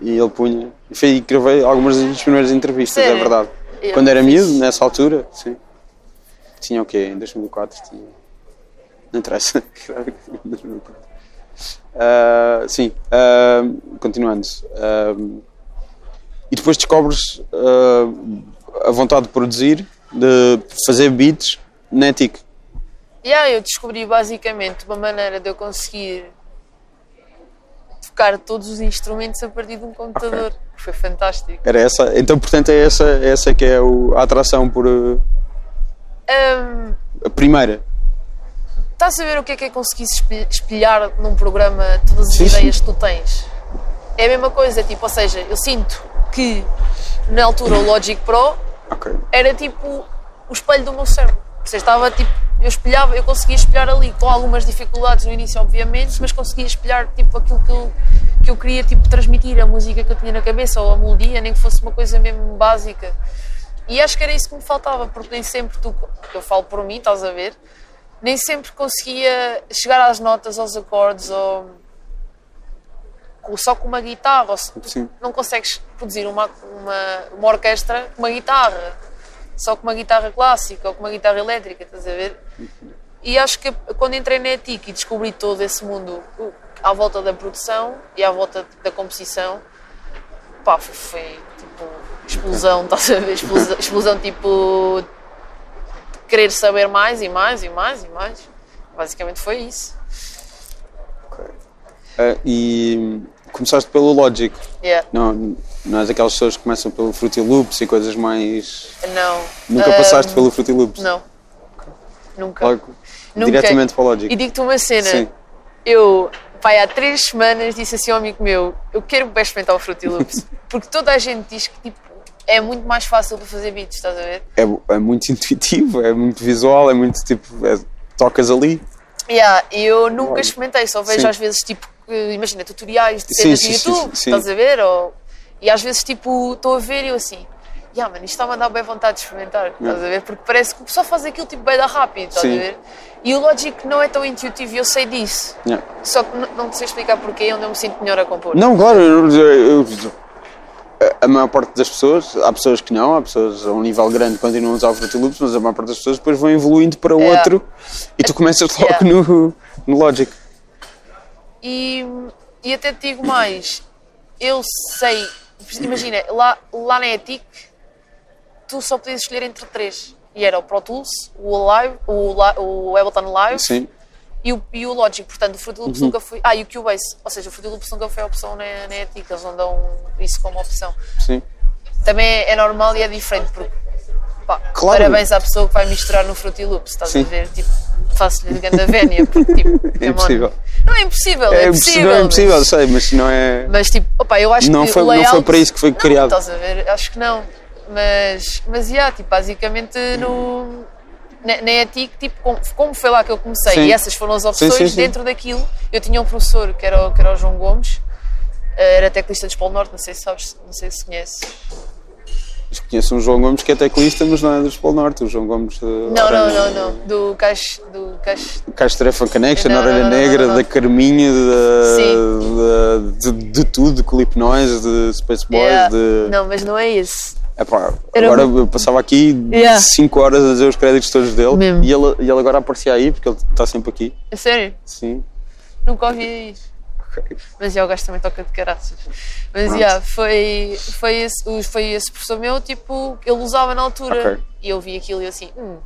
e ele punha. E foi aí que gravei algumas das primeiras entrevistas, é Sério? verdade. Yeah, quando era miúdo, nessa altura, sim. Tinha o quê? Em 2004 tinha. Não interessa. 2004. Ah, sim, ah, continuando. Ah, e depois descobres a vontade de produzir, de fazer beats na TIC. Yeah, eu descobri basicamente uma maneira de eu conseguir tocar todos os instrumentos a partir de um computador. que Foi fantástico. Era essa, então portanto é essa, essa que é o- a atração por Hum, a primeira. Estás a ver o que é que é conseguir espelh- espelhar num programa todas as Sim, sim. ideias que tu tens? É a mesma coisa, tipo, ou seja, eu sinto que na altura o Logic Pro Ok. era tipo o espelho do meu cérebro. Ou seja, estava tipo, eu espelhava, eu conseguia espelhar ali com algumas dificuldades no início, obviamente, mas conseguia espelhar tipo aquilo que eu, que eu queria tipo transmitir, a música que eu tinha na cabeça ou a melodia, nem que fosse uma coisa mesmo básica. E acho que era isso que me faltava, porque nem sempre tu, eu falo por mim, estás a ver, nem sempre conseguia chegar às notas, aos acordes, ou, ou só com uma guitarra, não consegues produzir uma, uma, uma orquestra com uma guitarra, só com uma guitarra clássica ou com uma guitarra elétrica, estás a ver? E acho que quando entrei na ETIC e descobri todo esse mundo à volta da produção e à volta da composição, pá, foi, foi tipo explosão, estás a ver? Explosão, explosão tipo querer saber mais e mais e mais e mais. Basicamente foi isso. ok. Ah, e começaste pelo Logic. Yeah. Não, não és aquelas pessoas que começam pelo Fruity Loops e coisas mais. Não. Nunca Ah, passaste pelo Fruity Loops? Não. Nunca. Logo, Nunca. diretamente para o Logic. E digo-te uma cena. Sim. Eu, pai, há três semanas disse assim ao amigo meu: Eu quero bem experimentar o Fruity Loops. Porque toda a gente diz que tipo, é muito mais fácil para fazer beats, estás a ver? É, é muito intuitivo, é muito visual, é muito tipo. é- tocas ali. Yeah, eu nunca Olha. experimentei, só vejo Sim. às vezes tipo, imagina, tutoriais de cenas sim, sim, YouTube, estás a ver? Ou, e às vezes tipo, estou a ver e eu assim, yeah, mano, isto está-me a dar bem vontade de experimentar, estás a ver? Porque parece que o pessoal faz aquilo tipo bem da rápido, estás Sim. a ver? E o Logic não é tão intuitivo e eu sei disso. Yeah. Só que n- não te sei explicar porquê, onde eu me sinto melhor a compor. Não, claro, eu- eu- eu- a maior parte das pessoas, há pessoas que não, há pessoas a um nível grande que continuam a usar o Fruity Loops, mas a maior parte das pessoas depois vão evoluindo para Yeah. outro e tu começas logo Yeah. no, no Logic. E, e até te digo mais, eu sei, imagina, lá, lá na ETIC, tu só podias escolher entre três. E era o Pro Tools, o Live, o, o Ableton Live Sim, e o, e o Logic. Portanto, o Fruity Uhum. Loops nunca foi. Ah, e o Cubase. Ou seja, o Fruity Loops nunca foi a opção na, na ETIC, eles não dão isso como opção. sim. Também é, é normal e é diferente, porque pá, Claro. parabéns à pessoa que vai misturar no Fruity Loops, estás Sim. a ver? Tipo, faço-lhe grande vénia, porque tipo, on. impossível. Não é impossível, é, É impossível. é impossível, mas- sei, mas não é. Mas tipo, opa, eu acho Não que foi- o não foi layout... para isso que foi Não, criado. Estás a ver? Acho que não. Mas, mas yeah, tipo, basicamente no. Na, na ETIC, tipo, como, como foi lá que eu comecei Sim. e essas foram as opções, Sim, sim, dentro daquilo, eu tinha um professor que era, o- que era o João Gomes, eh, era teclista de Polo Norte, não sei se sabes, não sei se conheces. Conheço um João Gomes que é teclista, mas não é do Polo Norte. O João Gomes. de Não, não, não, não, do Caix, do Caix, Castrefa Connection, Não, Orelha Negra, não, da Carminha, de, de, de, de tudo, Clip Noise, de Space Boys, Yeah. de. Não, mas não é esse. Epá, Era agora eu passava aqui Yeah. 5 horas a dizer os créditos todos dele Mesmo. e ele, e ele agora aparecia aí porque ele está sempre aqui. É sério? Sim. Nunca ouvi isso. Mas já o gajo também toca de caraças. Mas já, foi, foi, esse, foi esse professor meu, tipo, ele usava na altura. Ok. E eu vi aquilo e eu assim, hum,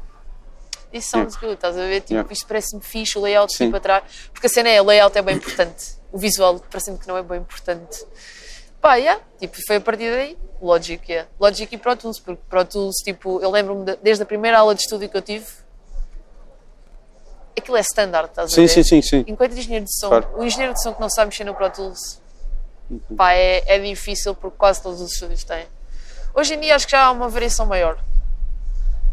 this sounds good, estás a ver? Tipo, Yeah. isto parece-me fixe, o layout Sim. tipo atrás. Porque a cena é, o layout é bem importante. O visual parece-me que não é bem importante. Pá, yeah, tipo, foi a partir daí. Logic, yeah. Logic e Pro Tools, porque Pro Tools, tipo, eu lembro-me de- desde a primeira aula de estúdio que eu tive, aquilo é standard, estás a Sim, ver? sim, sim, sim. Enquanto engenheiro de som, Claro. o engenheiro de som que não sabe mexer no Pro Tools, pá, é, é difícil porque quase todos os estúdios têm. Hoje em dia acho que já há uma variação maior.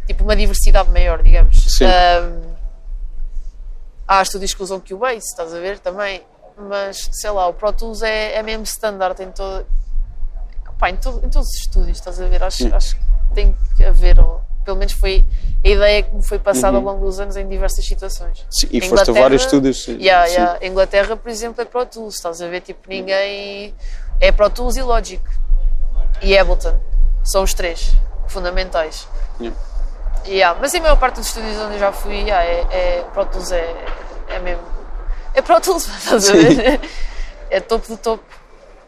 Tipo, uma diversidade maior, digamos. Sim. Ahm, há estúdios que usam Cubase, estás a ver, também. Mas, sei lá, o Pro Tools é, é mesmo standard em todo... Pá, em, todo- em todos os estúdios, estás a ver? Acho, acho que tem que haver, ou, pelo menos foi a ideia que me foi passada Uhum. ao longo dos anos em diversas situações. Sim, E Em foste a Inglaterra- vários estúdios. Yeah, yeah. Em Inglaterra, por exemplo, é Pro Tools, estás a ver? Tipo, ninguém. É Pro Tools e Logic. E Ableton. São os três fundamentais. Yeah. Yeah. Mas a maior parte dos estúdios onde eu já fui, yeah, é, é- Pro Tools é, é mesmo. É Pro Tools, estás a ver? É topo do topo.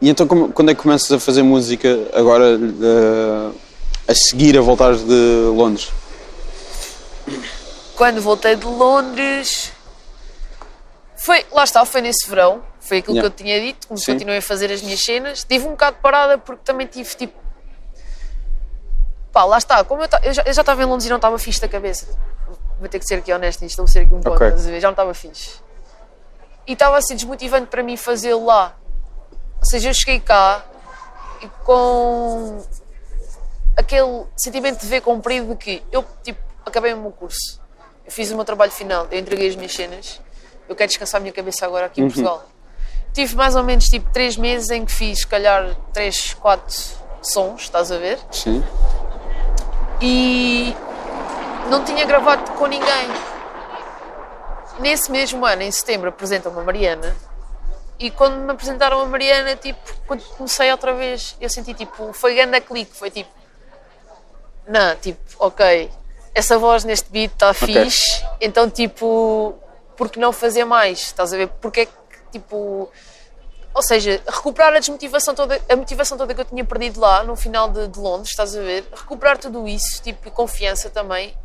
E então quando é que começas a fazer música agora eh, a seguir a voltares de Londres? Quando voltei de Londres. Foi, lá está, foi nesse verão. Foi aquilo Yeah. que eu tinha dito. Como Sim. continuei a fazer as minhas cenas. Tive um bocado parada porque também tive tipo. Pá, lá está. Como eu, ta- eu já estava em Londres e não estava fixe da cabeça. Vou ter que ser aqui honesto vou ser aqui um ponto. Ok. estás a ver? Já não estava fixe. E estava assim desmotivante para mim fazê-lo lá. Ou seja, eu cheguei cá e com aquele sentimento de ver cumprido de que eu tipo, acabei o meu curso, eu fiz o meu trabalho final, eu entreguei as minhas cenas, eu quero descansar a minha cabeça agora aqui em Portugal. Tive mais ou menos tipo 3 meses em que fiz, se calhar, 3, 4 sons, estás a ver? Sim. e não tinha gravado com ninguém. Nesse mesmo ano, em setembro, apresentam-me a Mariana e quando me apresentaram a Mariana, tipo, quando comecei outra vez, eu senti tipo, foi grande clique, foi tipo, não, tipo, ok, essa voz neste beat está Ok. fixe, então tipo, por que não fazer mais? Estás a ver? Porque é que, tipo, ou seja, recuperar a desmotivação toda, a motivação toda que eu tinha perdido lá no final de, de Londres, estás a ver? Recuperar tudo isso, tipo, e confiança também,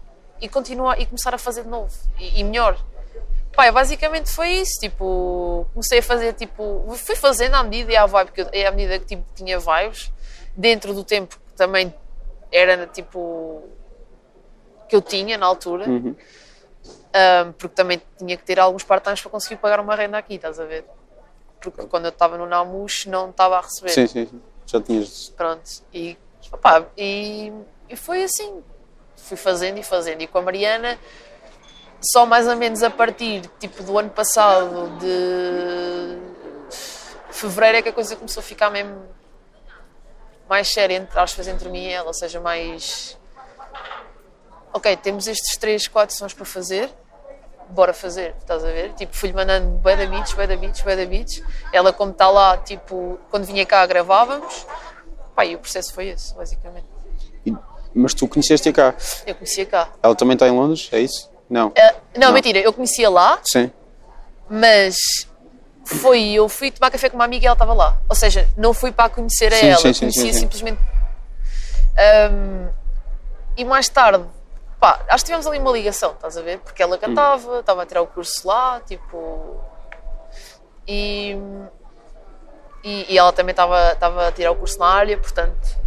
e continuar e começar a fazer de novo e, e melhor. Pá, basicamente foi isso, tipo, comecei a fazer, tipo, fui fazendo à medida e à vibe, que eu, à medida que tipo, tinha vibes, dentro do tempo que também era, tipo, que eu tinha na altura, Uhum. um, porque também tinha que ter alguns part-times para conseguir pagar uma renda aqui, estás a ver? Porque quando eu estava no Namus não estava a receber. Sim, sim, sim. Já tinhas. Pronto. E, opá, e, e foi assim. Fui fazendo e fazendo. E com a Mariana, só mais ou menos a partir tipo, do ano passado, de fevereiro, é que a coisa começou a ficar mesmo mais séria, entre aspas, entre mim e ela. Ou seja, mais. Ok, temos estes três, quatro sons para fazer. Bora fazer, estás a ver? Tipo, fui-lhe mandando bué da beats, bué da beats, bué da beats. Ela, como está lá, tipo, quando vinha cá, gravávamos. Pá, e o processo foi esse, basicamente. Mas tu conheceste cá. Eu conhecia cá. Ela também está em Londres? É isso? Não. Ah, não, Não. mentira, eu conhecia lá, Sim. mas foi, eu fui tomar café com uma amiga e ela estava lá. Ou seja, não fui para conhecer a Sim, ela, sim, sim, conhecia sim, sim. simplesmente. Ahm, e mais tarde, pá, acho que tivemos ali uma ligação, estás a ver? Porque ela Hum. cantava, estava a tirar o curso lá, tipo. E. E, e ela também estava a tirar o curso na área, portanto.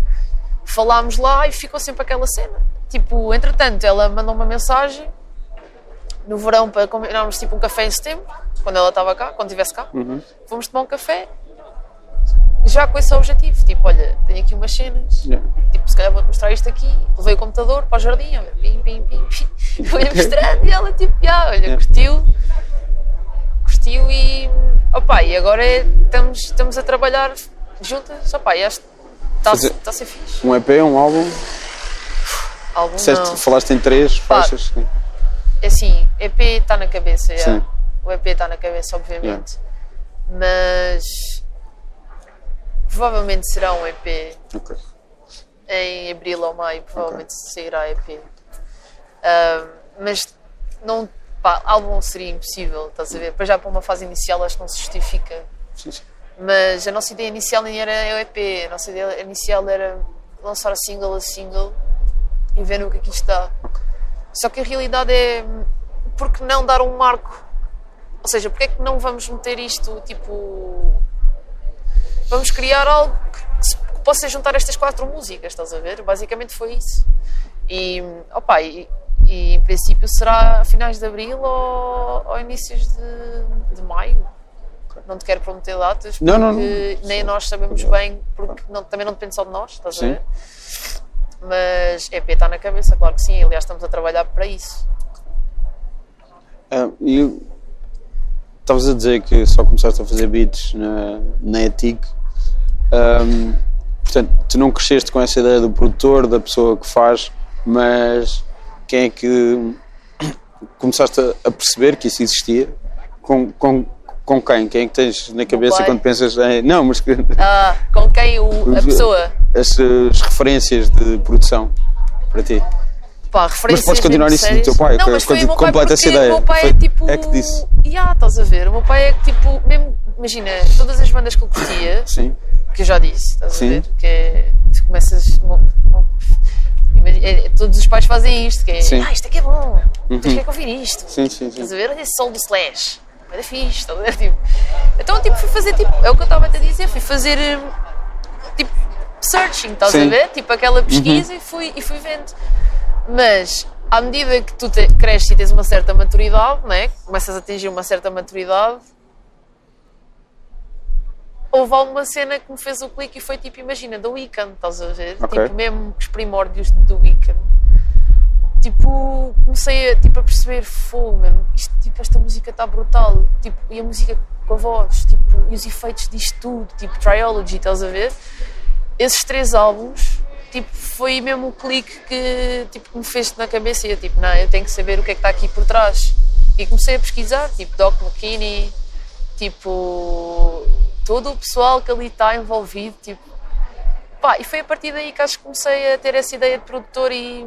Falámos lá e ficou sempre aquela cena. Tipo, entretanto, ela mandou uma mensagem no verão para combinarmos tipo um café em setembro, quando ela estava cá, quando estivesse cá. Fomos tomar um café, já com esse objetivo. Tipo, olha, tenho aqui umas cenas, Yeah. tipo, se calhar vou-te mostrar isto aqui. Levei o computador para o jardim, olha, pim, pim, pim, pim. Fui-lhe mostrando e ela, tipo, já, olha, Yeah. curtiu. Curtiu e, opa, e agora é- estamos, estamos a trabalhar juntas, opa, e acho que está a Fazer- ser- está a ser fixe. Um EP, um álbum. Disseste, não. falaste em três Pá. faixas. Sim. É assim, EP está na cabeça. Sim. o EP está na cabeça, obviamente. Mas provavelmente será um EP Ok. em abril ou maio, provavelmente sairá EP. Ahm, mas não, pá, álbum seria impossível, estás a ver? Para já para uma fase inicial acho que não se justifica. Sim, sim. Mas a nossa ideia inicial nem era o EP, a nossa ideia inicial era lançar single a single e ver no que aqui está. Só que a realidade é porque não dar um marco? Ou seja, porque é que não vamos meter isto tipo. Vamos criar algo que, que possa juntar estas quatro músicas, estás a ver? Basicamente foi isso. E, opa, e, e em princípio será a finais de abril ou, ou inícios de, de maio. Não te quero prometer datas porque Não, não, não. nem nós sabemos bem, porque também não depende só de nós, estás Sim. a ver? Mas EP está na cabeça, claro que sim. Aliás, estamos a trabalhar para isso. Ah, e estavas a dizer que só começaste a fazer beats na, na ETIC. Ahm, portanto, tu não cresceste com essa ideia do produtor, da pessoa que faz, mas quem é que começaste a, perceber que isso existia? Com, com, com quem? Quem é que tens na cabeça quando pensas em. Não, mas Ah, com quem o, a pessoa. As, as referências de produção para ti. Pá, referências podes continuar isso do teu pai, Não, mas foi meu pai completa essa porque ideia. O meu pai Foi- é tipo. é que disse. Ya, estás a ver? O meu pai é que tipo. Mesmo, imagina, todas as bandas que eu curtia, Sim. que eu já disse, estás Sim. a ver? Que é. Tu começas. é- todos os pais fazem isto, que é. Sim. Uhum. Ah, isto aqui é bom. Tens que ouvir isto. Sim, sim, sim. Estás a ver? Olha esse som do Slash. Era fixe, estás a ver? Tipo, então, tipo, fui fazer, tipo, é o que eu estava a dizer, fui fazer, hum, tipo, searching, estás Sim. a ver? Tipo, aquela pesquisa e, fui, e fui vendo. Mas, à medida que tu te, cresces e tens uma certa maturidade, né? começas a atingir uma certa maturidade, houve alguma cena que me fez o clique e foi tipo, imagina, The Weeknd, estás a ver? Ok. Tipo, mesmo os primórdios do Weeknd tipo, comecei a, tipo, a perceber, fogo, mano, isto, tipo, esta música está brutal, tipo, e a música com a voz, tipo, e os efeitos disto tudo, tipo, Triology, estás a ver? Esses três álbuns, tipo, foi mesmo o clique que, tipo, que me fez na cabeça e eu, tipo, não, eu tenho que saber o que é que está aqui por trás. E comecei a pesquisar, tipo, Doc McKinney, tipo, todo o pessoal que ali está envolvido, tipo, pá, e foi a partir daí que acho que comecei a ter essa ideia de produtor e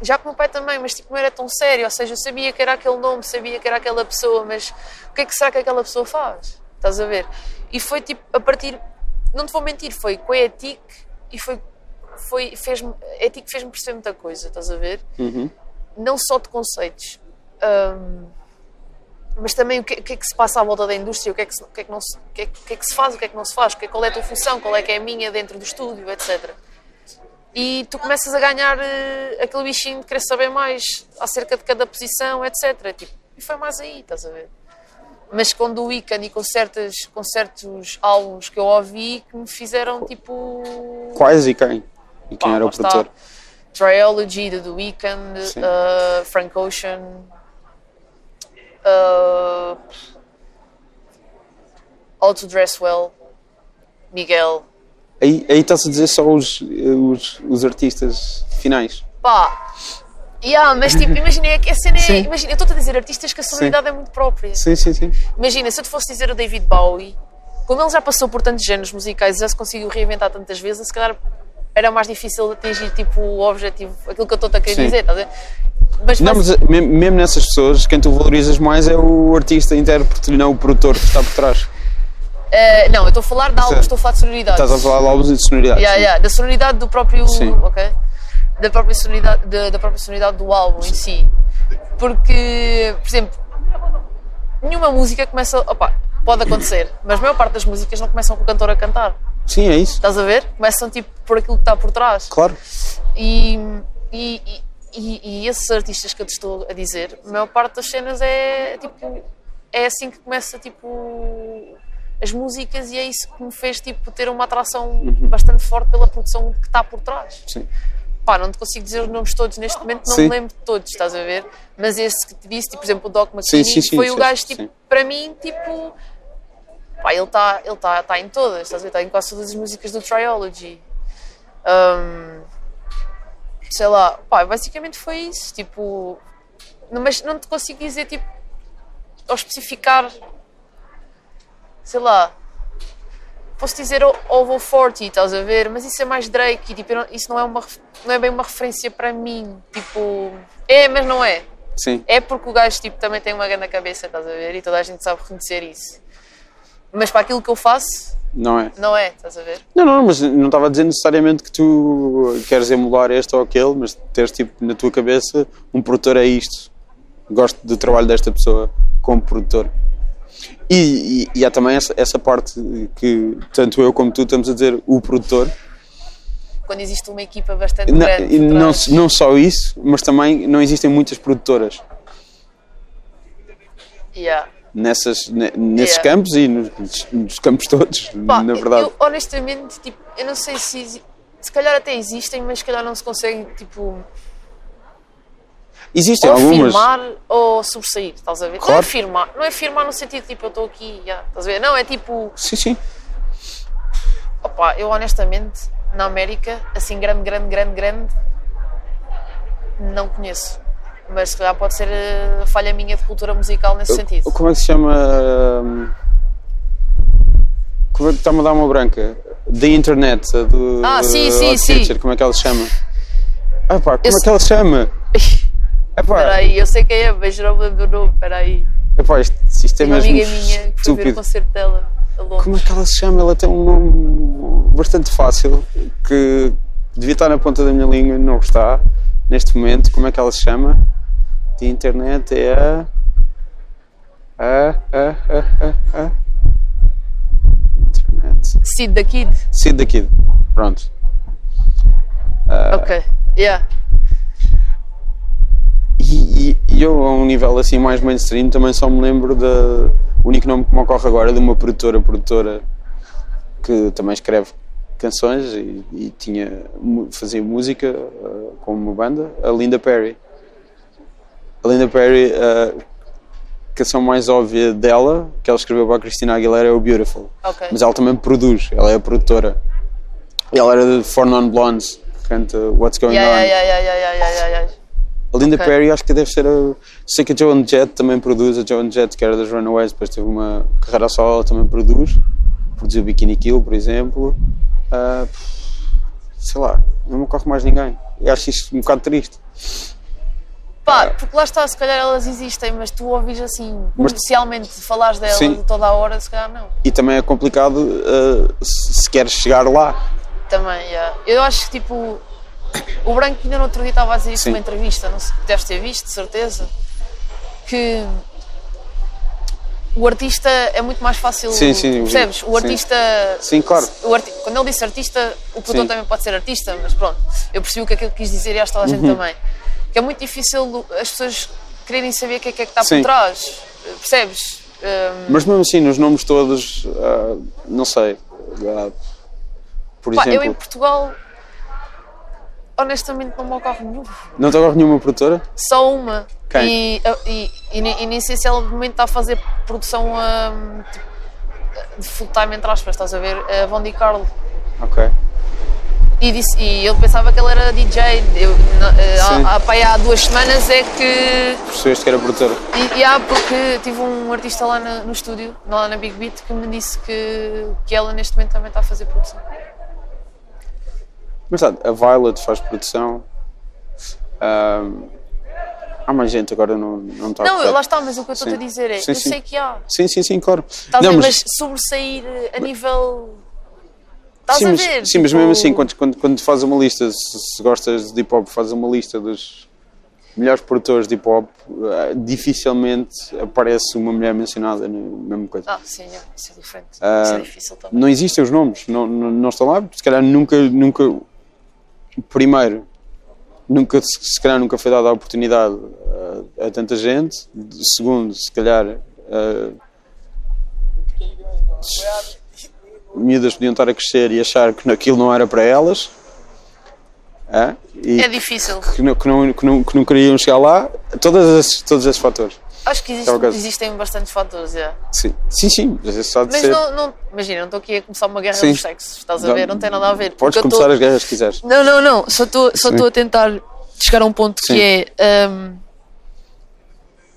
já com o meu pai também, mas tipo, não era tão sério, ou seja, eu sabia que era aquele nome, sabia que era aquela pessoa, mas o que é que será que aquela pessoa faz? Estás a ver? E foi tipo, a partir, não te vou mentir, foi com a ETIC e foi, foi fez-me, a ETIC fez-me perceber muita coisa, estás a ver? Uhum. Não só de conceitos. Hum, mas também o que, o que é que se passa à volta da indústria, o que é que se, o que é que não se, o que é, que- é que se faz, o que é que não se faz, que é- qual é a tua função, qual é que é a minha dentro do estúdio, etc. E tu começas a ganhar eh, aquele bichinho de querer saber mais acerca de cada posição, etc. Tipo, e foi mais aí, estás a ver? Mas com The Weeknd e com, certas, com certos álbuns que eu ouvi que me fizeram tipo. Quais e quem? E quem Pá, era o produtor? está. Triology de The Weeknd, uh, Frank Ocean, uh, All to Dress Well, Miguel. Aí, aí está-se a dizer só os, os, os artistas finais. Pá, yeah, mas tipo, imagina que a cena é. Sim. Imagina, eu estou a dizer artistas que a sonoridade é muito própria. Sim, sim, sim. Imagina, se eu te fosse dizer o David Bowie, como ele já passou por tantos géneros musicais e já se conseguiu reinventar tantas vezes, se calhar era mais difícil de atingir tipo, o objetivo, aquilo que eu estou a querer Sim. dizer, estás a ver? Mas, Não, mas- eh, mesmo nessas pessoas, quem tu valorizas mais é o artista, intérprete, não o produtor que está por trás. Eh, não, eu estou a falar de álbuns, Certo. estou a falar de sonoridades. Estás a falar de álbuns e de sonoridade. Yeah, sim. yeah, da sonoridade do próprio. Sim. ok? Da própria sonoridade, da, da própria sonoridade do álbum em si. Porque, por exemplo, nenhuma música começa. Opa, pode acontecer, mas a maior parte das músicas não começam com o cantor a cantar. Sim, é isso. Estás a ver? Começam tipo por aquilo que está por trás. Claro. E, e, e, e- e esses artistas que eu te estou a dizer, a maior parte das cenas é tipo. É assim que começa tipo. As músicas e é isso que me fez tipo, ter uma atração bastante forte pela produção que está por trás. Sim. Pá, não te consigo dizer os nomes todos neste momento, não Sim. me lembro de todos, estás a ver? Mas esse que te disse, tipo, por exemplo, o Doc McKinney, sim, sim, foi o gajo, tipo, para mim, tipo. Pá, ele está ele tá, tá em todas, estás a ver? Está em quase todas as músicas do Triology. Ahm, sei lá, pá, basicamente foi isso. Tipo, não, mas não te consigo dizer, tipo, ou especificar, sei lá. Posso dizer Ovo 40, estás a ver? Mas isso é mais Drake e tipo, não- isso não é, uma, não é bem uma referência para mim. Tipo, é, mas não é. Sim. É porque o gajo tipo, também tem uma grande cabeça, estás a ver? E toda a gente sabe reconhecer isso. Mas para aquilo que eu faço, Não é? não é, estás a ver? Não, não, mas não estava a dizer necessariamente que tu queres emular este ou aquele, mas teres tipo na tua cabeça um produtor é isto. Gosto do trabalho desta pessoa como produtor. E, e, e há também essa, essa parte que tanto eu como tu estamos a dizer o produtor. Quando existe uma equipa bastante Não, grande. não, não só isso, mas também não existem muitas produtoras Yeah. nessas, ne- nesses Yeah. campos e nos, nos campos todos, Pá, na verdade. Eu, honestamente, tipo, eu não sei se. Se calhar até existem, mas se calhar não se conseguem, tipo. Existem ou algumas. firmar ou sobressair, estás a ver? Não é Claro. firmar, não é firmar no sentido tipo eu estou aqui, yeah, estás a ver? Não, é tipo, Sim, sim. opá, eu honestamente, na América, assim grande, grande, grande, grande, não conheço. Mas se calhar pode ser eh, falha minha de cultura musical nesse sentido. Como é que se chama? hum, Como é que está-me a dar uma branca? Da internet, do. Ah, sim, uh, sim, sim. Teacher, como é que ela se chama? Ah pá, como Eu é que ela se chama? Epá, Espera aí, eu sei quem é, mas não me lembro do nome, espera aí. epá, isto, isto é Tem uma mesmo amiga minha que foi ver o concerto dela. Como é que ela se chama? Ela tem um nome bastante fácil que devia estar na ponta da minha língua e não está neste momento. Como é que ela se chama? De internet é a. A. A. A. A. a. Internet. Sid da Kid. Sid da Kid. Pronto. Ok, yeah. E, eu, a um nível assim mais mainstream, também só me lembro da. O único nome que me ocorre agora é de uma produtora, produtora que também escreve canções e, e tinha, fazia música eh, com uma banda, a Linda Perry. A Linda Perry, a canção mais óbvia dela, que ela escreveu para a Christina Aguilera, é o Beautiful. Ok. Mas ela também produz, ela é a produtora. E ela era de Four Non Blondes, canta What's Going Yeah, On. yeah, yeah, A Linda Ok. Perry acho que deve ser a. Sei que a Joan Jett também produz, a Joan Jett que era das Runaways, depois teve uma carreira solo, ela também produz. Produziu Bikini Kill, por exemplo. Ah, sei lá, não me ocorre mais ninguém. E acho isso um bocado triste. Pá, porque lá está, se calhar elas existem, mas tu ouvis assim, Mas- comercialmente, falares delas Sim. toda a hora, se calhar não. E também é complicado ah, se, se queres chegar lá. Também, yeah. Eu acho que tipo. O Branco ainda no outro dia estava a dizer isso Sim. numa entrevista, não sei, deves ter visto, de certeza. Que o artista é muito mais fácil. Sim, sim, Percebes? O sim. artista. Sim, claro. o arti- Quando ele disse artista, o produtor Sim. também pode ser artista, mas pronto. Eu percebi o que aquilo quis dizer e acho que toda a gente Uhum. também. Que é muito difícil as pessoas quererem saber o que é que, é que está Sim. por trás. Percebes? Hum, Mas mesmo assim, nos nomes todos, ah, não sei. ah, por pá, eu exemplo, em Portugal. Honestamente, não me ocorre nenhum. não te ocorre nenhuma produtora? Só uma. Quem? E, e, e, nem- e nem sei se ela de momento está a fazer produção hum, tipo, de full time, entre aspas, estás a ver? A Von Di Carlo. Ok. E, disse, e ele pensava que ele era DJ. Eu, na- eh, há, há, duas semanas é que. Percebeste que era produtora? E, e há porque tive um artista lá na- no estúdio, lá na Big Beat, que me disse que, que ela neste momento também está a fazer produção. Mas sabe, a Violet faz produção. Ahm, há mais gente agora, não, não está não, lá está, mas o que eu estou a dizer é: Sim, eu sim. sei que há. Sim, sim, sim, claro. Estás não, mas, mas sobressair eh, a nível. Estás sim, a mas, ver? sim, mas tipo, mesmo assim, quando, quando, quando fazes uma lista, se, se gostas de hip hop, fazes uma lista dos melhores produtores de hip hop, ah, dificilmente aparece uma mulher mencionada na mesma coisa. Ah, sim, é, isso é diferente. Ah, isso é difícil também. não existem os nomes, não, não, não estão lá, se calhar nunca, nunca, primeiro, nunca, se calhar nunca foi dada a oportunidade a, a tanta gente, segundo, se calhar s- miúdas podiam estar a crescer e achar que aquilo não era para elas, e É difícil. que, não, que, não, que, não, que não queriam chegar lá, todas esses, todos esses fatores. Acho que existe- É existem bastantes fatores, é. Sim, sim, sim mas esse só de Mas ser. não, não, imagina, não estou aqui a começar uma guerra Sim. dos sexos, estás a ver? Não tem nada a ver. Podes começar tô- as guerras que quiseres. Não, não, não. Só estou só a tentar chegar a um ponto Sim. que é. hum,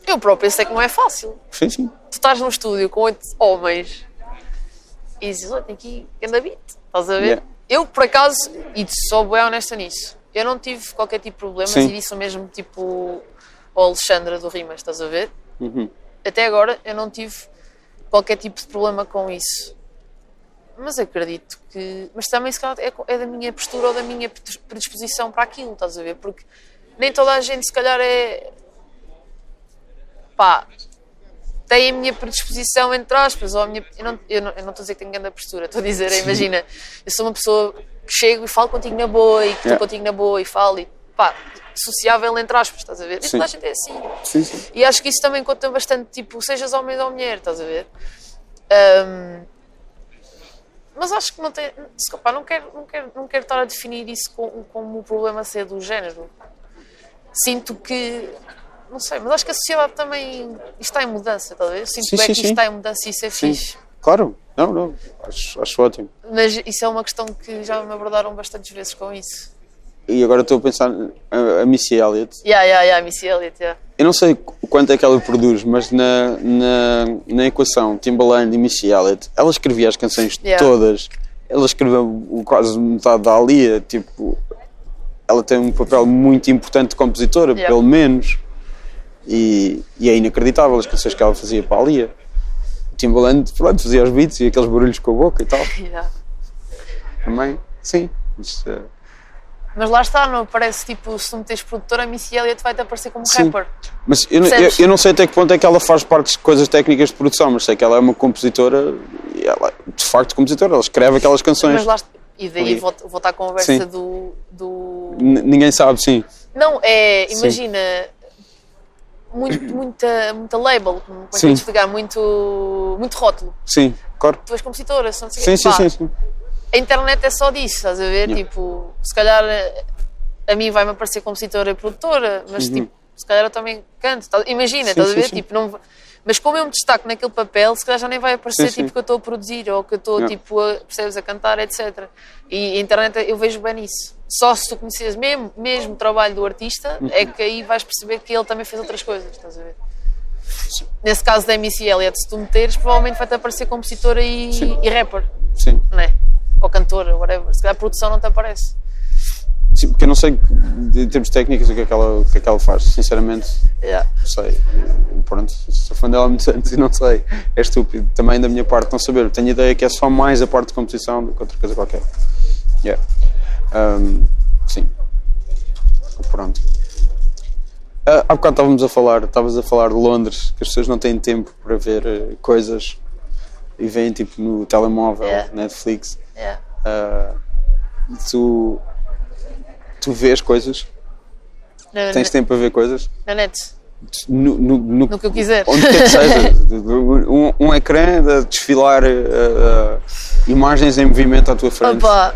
eu próprio sei que não é fácil. Sim, sim. Tu estás num estúdio com oito homens e dizes, olha, tem aqui ganda beat, estás a ver? Yeah. Eu, por acaso, e sou bem honesta nisso, eu não tive qualquer tipo de problemas Sim. e disse o mesmo tipo ao Alexandra do Rimas, estás a ver? Uhum. Até agora eu não tive qualquer tipo de problema com isso. Mas acredito que. Mas também se calhar é, é da minha postura ou da minha predis- predisposição para aquilo, estás a ver? Porque nem toda a gente se calhar é. pá. tem a minha predisposição, entre aspas, ou a minha. Eu não, eu não, eu não estou a dizer que tenho grande postura, estou a dizer, imagina, eu sou uma pessoa que chego e falo contigo na boa e que estou Yeah. contigo na boa e falo e pá, sociável entre aspas, estás a ver? E Sim. toda a gente é assim. Sim, sim. E acho que isso também conta bastante, tipo, sejas homem ou mulher, estás a ver? Ahm, mas acho que não tem. pá, não, quero, não, quero, não quero estar a definir isso como, como o problema ser do género. Sinto que. Não sei, mas acho que a sociedade também. Está em mudança, ver? Sinto Sim, bem sim, que isto sim. está em mudança e isso é Sim. fixe. Claro. Não, não. Acho, acho ótimo. Mas isso é uma questão que já me abordaram bastantes vezes com isso. E agora estou a pensar, a, a Missy Elliott, Yeah, yeah, yeah, Missy Elliott, yeah. eu não sei quanto é que ela produz, mas na, na, na equação Timbaland e Missy Elliott, ela escrevia as canções Yeah. todas. Ela escreveu quase metade da Alia, tipo, ela tem um papel muito importante de compositora, Yeah. pelo menos. E, e é inacreditável as canções que ela fazia para a Alia. Timbaland, pronto, fazia os beats e aqueles barulhos com a boca e tal. Yeah. Também, sim. Mas, eh, Mas lá está, não parece tipo, se tu meteres produtora, a Missy Elliott vai-te aparecer como Sim. rapper. Mas eu, não- eu, eu não sei até que ponto é que ela faz parte de coisas técnicas de produção, mas sei que ela é uma compositora, e ela é de facto compositora, ela escreve aquelas canções. Mas lá. E daí volta, volta à conversa Sim. do, do. Ninguém sabe, sim. Não, é. Imagina. Muito, muita, muita label, como é que explicar? Muito, muito rótulo. Sim, claro. Tu és compositora, se não sei Sim, sim, sim, sim. A internet é só disso, estás a ver? Yeah. Tipo, se calhar eh, a mim vai-me aparecer compositora e produtora, mas tipo, se calhar eu também canto. tá- Imagina, Uhum. Sim, estás a sim, ver? sim. Tipo, não, mas como eu me destaco naquele papel, se calhar já nem vai aparecer tipo que eu estou a produzir ou que eu estou Yeah. tipo a, percebes, a cantar, etc. E a internet eu vejo bem nisso. Só se tu conheces mesmo, mesmo o trabalho do artista, Uhum. é que aí vais perceber que ele também fez outras coisas, estás a ver? Nesse caso da Missy Elliott, se tu meteres, provavelmente vai-te aparecer compositora e, e rapper, sim. não é? Ou cantora, whatever. Se calhar a produção não te aparece. Sim, porque eu não sei, em termos técnicos, o que é que ela, o que é que ela faz. Sinceramente, Yeah. não sei. Pronto, sou fã dela há muitos anos e não sei. É estúpido. Também da minha parte não saber. Tenho a ideia que é só mais a parte de composição do que outra coisa qualquer. Yeah. Um, sim. Pronto. Ah, há bocado estávamos a falar, estavas a falar de Londres, que as pessoas não têm tempo para ver eh, coisas e veem tipo no telemóvel, Yeah. Netflix. Yeah. Ah, tu, tu vês coisas? Na, Tens na, tempo para ver coisas? na net. No, no, no- No que eu quiser. Onde quer que seja. um, um ecrã a desfilar eh, eh, imagens em movimento à tua frente. Opa,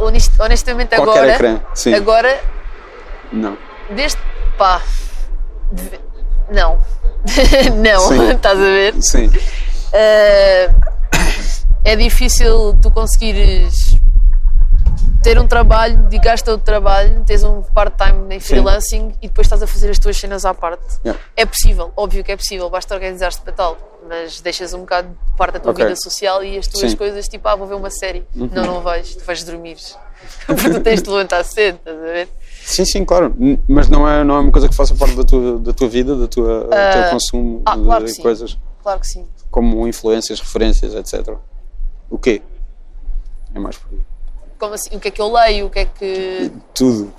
honest- honestamente Qualquer agora. ecrã, sim. Agora, Não. desde. pá. de- Não. não, estás a ver? Sim. Eh, é difícil tu conseguires ter um trabalho, dedicaste ao trabalho, tens um part-time em freelancing e depois estás a fazer as tuas cenas à parte. Yeah. É possível, óbvio que é possível, basta organizar-te para tal, mas deixas um bocado de parte da tua Ok. vida social e as tuas Sim. Uhum. coisas, tipo, ah, vou ver uma série. Não, não vais, tu vais dormir. Porque tu tens de levantar cedo, estás a ver? Sim, sim, claro. Mas não é, não é uma coisa que faça parte da tua, da tua vida, da tua, do teu consumo ah, de claro que sim. coisas Claro que sim. como influências, referências, etc. O quê? É mais por aí. Como assim, o que é que eu leio, o que é que. Tudo.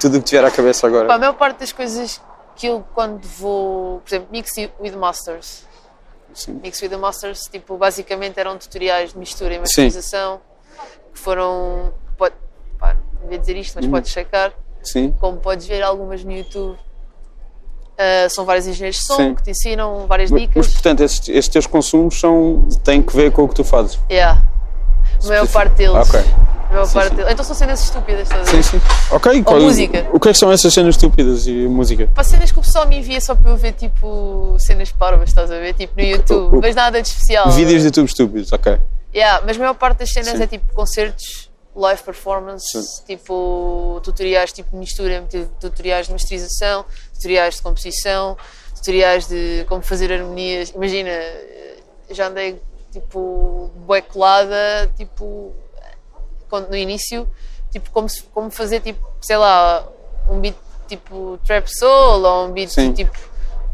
Tudo o que tiver à cabeça agora. Pá, a maior parte das coisas que eu, quando vou, por exemplo, Mix with Masters. Sim. Mix with the Masters, tipo, basicamente eram tutoriais de mistura e masterização que foram. Pode, pá, não devia dizer isto, mas Uhum. podes checar. Sim. Como podes ver algumas no YouTube. Ah, são vários engenheiros de som Sim. que te ensinam várias dicas. mas, portanto, estes, teus consumos são, têm que ver com o que tu fazes. Yeah. A maior parte deles. Ok. A maior Sim, parte sim. deles. Então são cenas estúpidas, estás a Sim, sim. Ok. qual- música. O que é que são essas cenas estúpidas e música? Pá, cenas que o pessoal me envia só para eu ver, tipo, cenas parvas, estás a ver? Tipo, no YouTube. o- Mas nada de especial. Vídeos de YouTube estúpidos, ok. Yeah, mas a maior parte das cenas Sim. é tipo concertos, live performance, tipo tutoriais tipo mistura, tutoriais de masterização, tutoriais de composição, tutoriais de como fazer harmonias. Imagina, já andei tipo bué colada, tipo no início, tipo como, se- como fazer tipo, sei lá, um beat tipo trap soul ou um beat Sim. tipo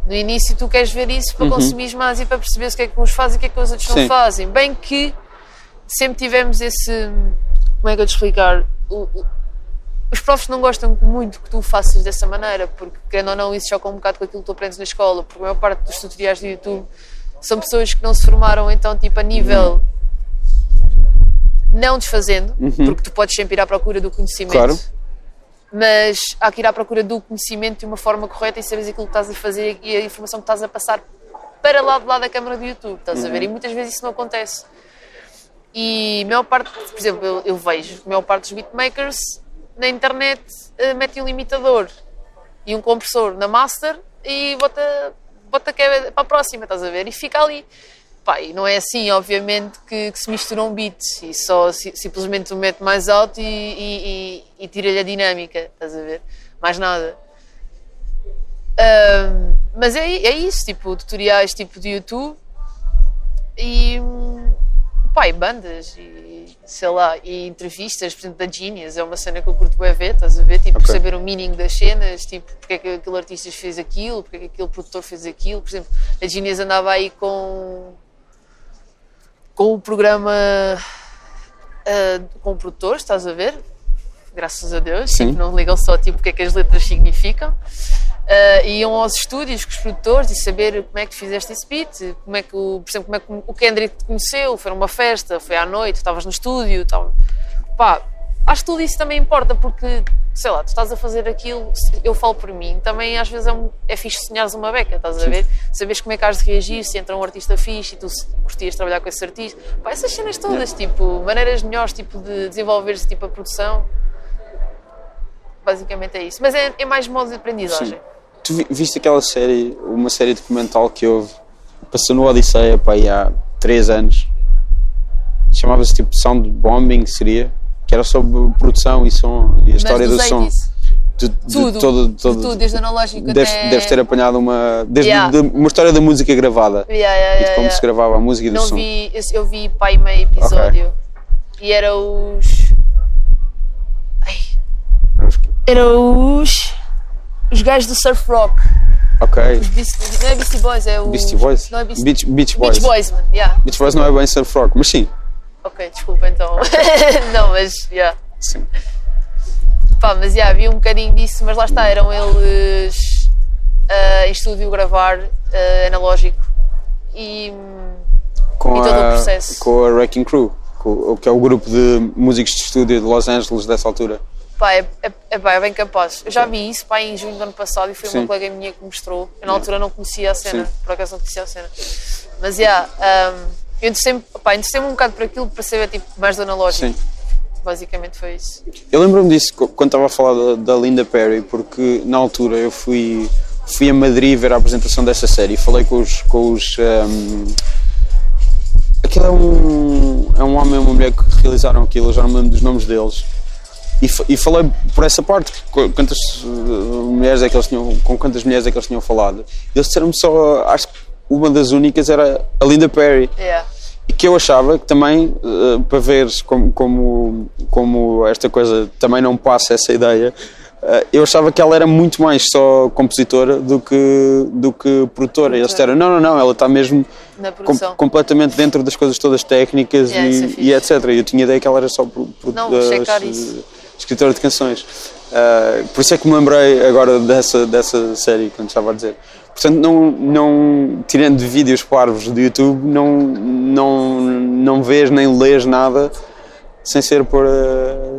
no início tu queres ver isso para consumir mais e para perceber o que é que uns fazem e o que é que os outros Sim. não fazem. Bem que sempre tivemos esse. Como é que eu te explicar? O- o- os profs não gostam muito que tu faças dessa maneira, porque querendo ou não, isso choca um bocado com aquilo que tu aprendes na escola, porque a maior parte dos tutoriais do YouTube são pessoas que não se formaram, então, tipo, a nível. Não desfazendo, porque tu podes sempre ir à procura do conhecimento. Claro. Mas há que ir à procura do conhecimento de uma forma correta e saberes aquilo que estás a fazer e a informação que estás a passar para lá de lá da câmara do YouTube, estás a ver? E muitas vezes isso não acontece. E a maior parte, por exemplo, eu, eu vejo, a maior parte dos beatmakers na internet eh, metem um limitador e um compressor na master e bota, bota que é para a próxima, estás a ver? E fica ali. Pá, e não é assim, obviamente, que, que se misturam beats e só si- simplesmente o mete mais alto e, e, e- e tira-lhe a dinâmica, estás a ver? Mais nada. Ahm, mas é, é isso, tipo, tutoriais tipo de YouTube e, pá, e bandas e sei lá, e entrevistas, por exemplo, da Genius, é uma cena que eu curto bem ver, estás a ver? Tipo, Ok. saber o meaning das cenas, tipo, porque é que aquele artista fez aquilo, porque é que aquele produtor fez aquilo. Por exemplo, a Genius andava aí com, com o programa ah, com o produtor, estás a ver? Graças a Deus, Sim. tipo, não ligam só tipo, o que é que as letras significam. Ah, iam aos estúdios com os produtores e saber como é que tu fizeste esse beat, como é que o, por exemplo, como é que o Kendrick te conheceu, foi numa festa, foi à noite, estavas no estúdio, estava... pá, acho que tudo isso também importa porque, sei lá, tu estás a fazer aquilo, eu falo por mim, também às vezes é, um, é fixe sonhares uma beca, estás a ver? Saberes como é que has de reagir se entra um artista fixe e tu curtias trabalhar com esse artista, pá, essas cenas todas, tipo, maneiras melhores tipo, de desenvolver-se tipo, a produção, basicamente é isso, mas é, é mais modo de aprendizagem. Sim. Tu vi- viste aquela série, uma série documental que houve, passou no Odisseia pá, há 3 anos, chamava-se tipo Sound Bombing, seria? Que era sobre produção e som e a história do som. 80s, De, de tudo, todo, de todo, tudo, desde analógico deves, até... deves ter apanhado uma. Desde Yeah. de- uma história da música gravada. Yeah, yeah, e de como se gravava a música e do Não som. vi, esse- eu vi pai meio episódio. E era os. Ai, era os. Os gajos do surf rock. Ok. Os Beast- não é Beastie Boys, é o. Beastie Boys? Não é Beastie Beach, Beach Boys. Beach Boys, man. Yeah. Beach Boys não é bem surf rock, mas sim. Ok, desculpa então. não, mas. Yeah. sim. Pá, mas já, havia um bocadinho disso, mas lá está, eram eles ah, em estúdio gravar ah, analógico e Com E todo o a, processo. com a Wrecking Crew, com, o- que é o grupo de músicos de estúdio de Los Angeles dessa altura. Pá, é, é, é, pá, é bem capaz. Eu já vi isso pá, em junho do ano passado e foi Sim. uma colega minha que mostrou. Eu na altura não conhecia a cena, Sim. por acaso não conhecia a cena. Mas já, um, eu interessei-me um bocado por aquilo para saber tipo, mais do analógico. Sim. Basicamente foi isso. Eu lembro-me disso quando estava a falar da, da Linda Perry, porque na altura eu fui, fui a Madrid ver a apresentação dessa série e falei com os. Com os ehm, aquilo é um, é um homem e uma mulher que realizaram aquilo, eu já não me lembro dos nomes deles. E, e falei por essa parte, qu- quantas eh, mulheres é que eles tinham, com quantas mulheres é que eles tinham falado. Eles disseram-me só, acho que uma das únicas era a Linda Perry. Yeah. E que eu achava que também, eh, para ver como, como, como esta coisa também não passa essa ideia, eh, eu achava que ela era muito mais só compositora do que, do que produtora. E eles disseram: não, não, não, ela está mesmo com- completamente dentro das coisas todas técnicas Yeah, isso é e, fixe. e etc. Eu tinha ideia que ela era só pro, pro, Não, checar isso. Escritora de canções. Eh, por isso é que me lembrei agora dessa, dessa série, quando estava a dizer. Portanto, não, não, tirando vídeos parvos do YouTube, não, não, não vês nem lês nada sem ser para,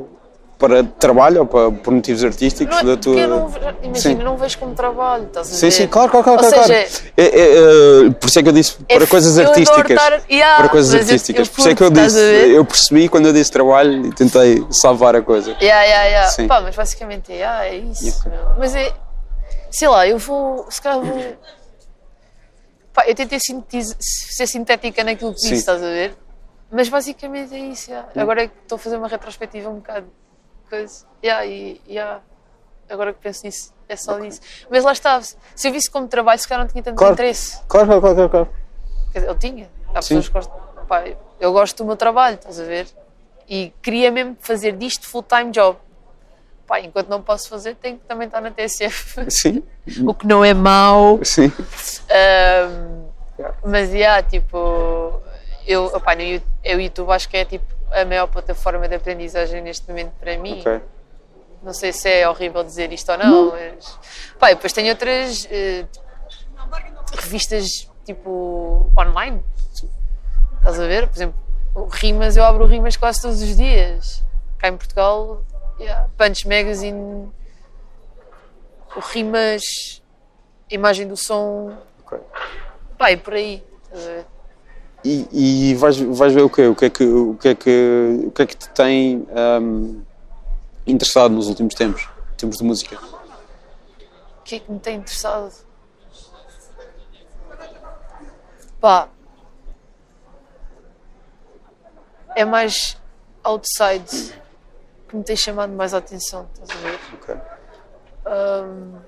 para trabalho ou para, por motivos artísticos Não é, da porque tua. eu não, imagina, Sim. não vejo como trabalho, estás a Sim, ver? sim, claro, claro, claro. Ou claro, seja, claro. É, é, é, por isso é que eu disse é para coisas artísticas. estar- Yeah, para coisas eu- artísticas. eu por isso é que eu disse, eu percebi quando eu disse trabalho e tentei salvar a coisa. Yeah, yeah, yeah. Sim. Pá, mas basicamente é, ah, é isso. Yeah. Mas é, sei lá, eu vou, se calhar vou. Pá, eu tentei ser sintética naquilo que Sim. disse, estás a ver? Mas basicamente é isso. yeah. Agora é que estou a fazer uma retrospectiva um bocado. Coisa. Yeah, e, yeah. Agora que penso nisso, é só isso. Mas lá está, se eu visse como trabalho, se calhar não tinha tanto Claro. interesse. Claro, claro, claro, claro. Quer dizer, eu tinha. Há Sim. pessoas que gostam. Pá, eu gosto do meu trabalho, estás a ver? E queria mesmo fazer disto full-time job. Pá, enquanto não posso fazer, tenho que também estar na TSF. Sim, o que não é mau. sim. Ahm, mas, yeah, tipo, eu, opá, no eu, o YouTube acho que é tipo a maior plataforma de aprendizagem neste momento para mim. Ok. Não sei se é horrível dizer isto ou não, mas. Pá, depois tenho outras eh, revistas tipo online. Estás a ver? Por exemplo, o Rimas, eu abro o Rimas quase todos os dias. Cá em Portugal, yeah, Punch Magazine, o Rimas, imagem do som, ok. pá, e por aí. Estás a ver? E, e vais, vais ver o quê? O que é que, o que, é que, o que, é que te tem ahm, interessado nos últimos tempos, em termos de música? O que é que me tem interessado? Pá. É mais outside que me tem chamado mais a atenção, estás a ver? Ok. Ahm,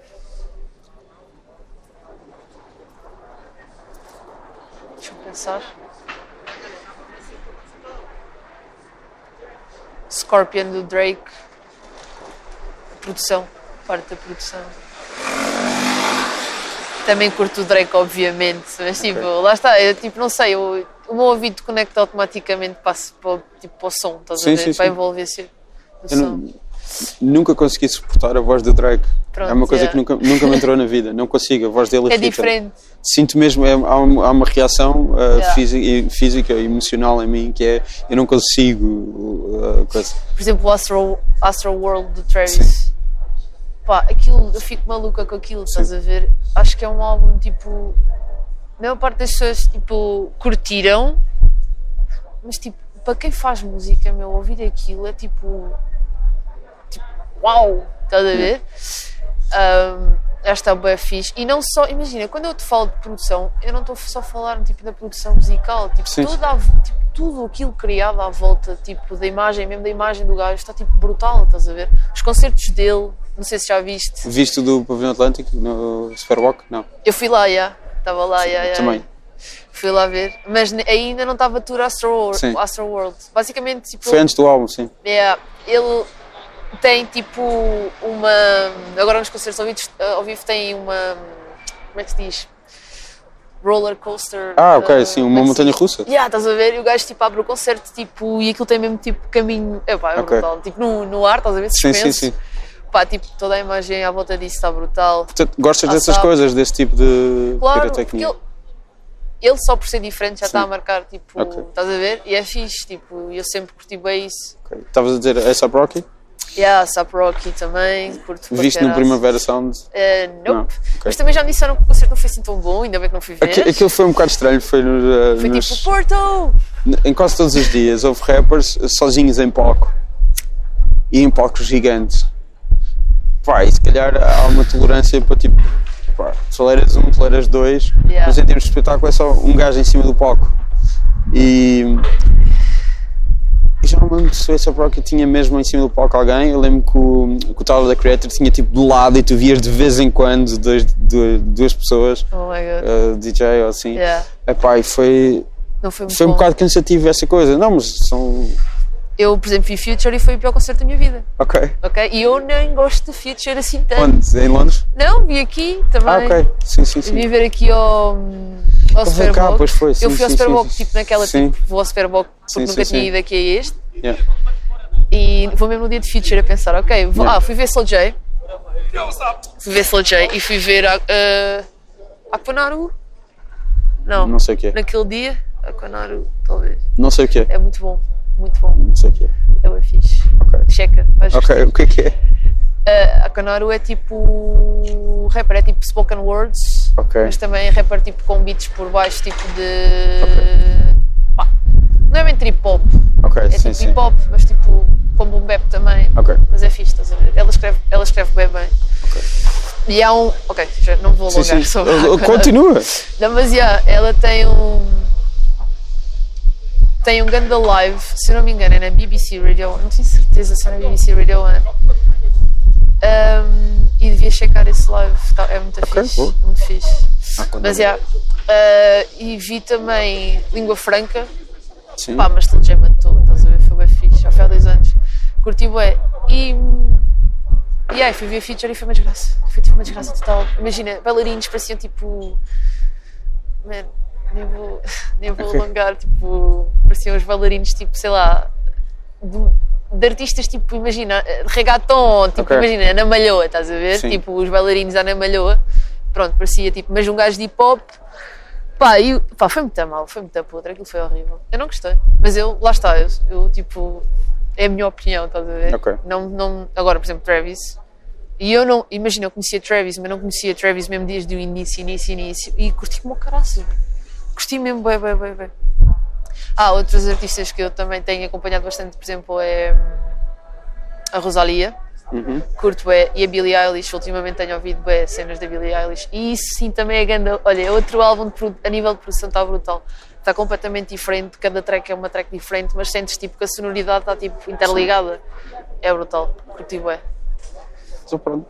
Deixa eu pensar. Scorpion do Drake. Produção. Parte da produção. Também curto o Drake, obviamente, mas tipo, lá está, eu tipo, não sei, eu, o meu ouvido conecta automaticamente para, para, o- tipo, para o som, estás Sim, a ver? sim, para sim. envolver o Eu som. não- nunca consegui suportar a voz do Drake. Pronto, é uma coisa yeah. que nunca, nunca me entrou na vida. Não consigo, a voz dele É irrita. diferente. Sinto mesmo, é, há, uma, há uma reação uh, Yeah. física, e- física e emocional em mim que é eu não consigo. uh, coisa. Por exemplo, o Astro, Astro World do Travis. Pá, aquilo, eu fico maluca com aquilo, estás a ver? Acho que é um álbum tipo. A maior parte das pessoas tipo, curtiram, mas tipo, para quem faz música, meu, ouvir aquilo é tipo. Uau! Estás a ver? Um, que está bem fixe. E não só, imagina, quando eu te falo de produção, eu não estou só a falar tipo, da produção musical, tipo, Sim, toda a- tipo, tudo aquilo criado à volta, tipo, da imagem, mesmo da imagem do gajo, está tipo brutal, estás a ver? Os concertos dele, não sei se já viste. Visto do Pavilhão Atlântico no Superwalk? Não. Eu fui lá, já. Estava lá, já, já. Também. Fui lá ver. Mas ainda não estava tour Astro World. Sim. Astro World. Basicamente, tipo. Foi antes do álbum, sim. É, ele tem tipo uma. Agora nos concertos ao vivo, ao vivo tem uma. Como é que se diz? Roller coaster. Ah, ok, uh, sim, uma é se montanha russa. Yeah, estás a ver? E o gajo tipo abre o concerto tipo, e aquilo tem mesmo tipo caminho. Epá, é Ok. brutal. Tipo no, no ar, estás a ver? Sim, sim, sim. pá, tipo, toda a imagem à volta disso está brutal. Portanto, gostas Ah, dessas sabe. coisas, desse tipo de Claro, pirotecnia? ele, ele só por ser diferente já está a marcar, tipo, Ok. estás a ver? E é fixe, tipo, eu sempre curti bem isso. Ok. Estavas a dizer essa Rocky? Yeah, Sap Rocky também, curto Viste no. Primavera Sound? Eh, nope. Não, ok. Mas também já me disseram que o concerto não foi assim tão bom, ainda bem que não fui ver. Aqui- Aquilo foi um bocado estranho, foi, no, uh, foi nos- tipo, Porto! em quase todos os dias houve rappers sozinhos em palco e em palcos gigantes. Pá, e se calhar há uma tolerância para tipo, pá, toleras um, toleras dois, Yeah. mas em termos de espetáculo é só um gajo em cima do palco. E já não me lembro se o A$AP Rocky tinha mesmo em cima do palco alguém. Eu lembro que o, que o Tyler da Creator tinha tipo do lado e tu vias de vez em quando dois, duas, duas pessoas, Oh my god. uh, DJ ou assim. Yeah. Epá, e foi, Não foi muito foi um bom. bocado cansativo essa coisa. Não, mas são. Eu, por exemplo, vi Future e foi o pior concerto da minha vida. Ok. Ok? E eu nem gosto de Future assim tanto. Onde? Em Londres? Não, vi aqui também. Ah, ok. Sim, sim, Vim sim. ver aqui ao, ao Houve cá, Superboc. pois foi, sim, eu fui ao sim, Superboc, sim. tipo, naquela, Sim. tipo, vou ao Superboc porque Sim, nunca sim, tinha sim. ido aqui a este. Yeah. E vou mesmo no dia de Future a pensar, ok, vou, Yeah. ah, fui ver Soul J. Fui ver Soul J e fui ver a, uh, Aquanaru. Não, Não sei o que é. naquele dia, Aquanaru, talvez. Não sei o que é. É muito bom, muito bom. Não sei o que é. É bem fixe. Ok. Checa, vais Ok, o que é que é? Uh, a Kanaru é tipo rapper, é tipo spoken words, Ok. mas também é rapper tipo com beats por baixo, tipo de. Pá, não é bem trip hop, Ok, é sim, tipo sim. hip hop, mas tipo com boom bap também. Mas é fixe, estás a ver? Ela escreve, ela escreve bem bem. E há um. Ok, já não vou Sim, alongar sim. sobre a Uh, Kanaru. Continua. Não, mas yeah, ela tem um. Tem um grande live, se não me engano, é na BBC Radio 1. Não tenho certeza se é na BBC Radio 1. Um, e devia checar esse live, tá- é muito Ok, fixe. boa. Muito fixe. quando Mas é. yeah. Uh, e vi também Língua Franca, Sim. pá, mas J matou, estás a ver? Foi bem fixe, ao fim de dois anos. Curti bué. E. E aí, fui ver a feature e foi uma desgraça. Foi tipo uma desgraça total. Imagina, bailarinos pareciam tipo. Man, nem vou, nem vou Ok. alongar, tipo. Pareciam os bailarinos, tipo, sei lá. De, de artistas tipo, imagina, eh, reggaeton, tipo, Ok. imagina, Ana Malhoa, estás a ver? Sim. Tipo, os bailarinos Ana Malhoa. Pronto, parecia tipo, mas um gajo de hip hop. Pá, e, pá, foi muito mal, foi muito podre, aquilo foi horrível. Eu não gostei, mas eu, lá está, eu, eu, tipo, é a minha opinião, estás a ver? Ok. Não, não, agora, por exemplo, Travis. E eu não, imagina, eu conhecia Travis, mas não conhecia Travis mesmo desde o início, início, início. E curti como o caraças. Curti mesmo, bem, bem, bem, bem. Ah, outros artistas que eu também tenho acompanhado bastante, por exemplo, é hum, a Rosalia. Uhum. Curto bem. E a Billie Eilish, ultimamente tenho ouvido bem cenas da Billie Eilish. E isso sim também é grande. Olha, é outro álbum de a nível de produção está brutal. Está completamente diferente, cada track é uma track diferente, mas sentes tipo que a sonoridade está tipo interligada. É brutal. Curti bem. Então, pronto.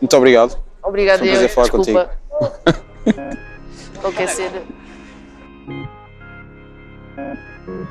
Muito obrigado. Obrigado, Foi um eu. Desculpa. Qualquer cena. Thank you.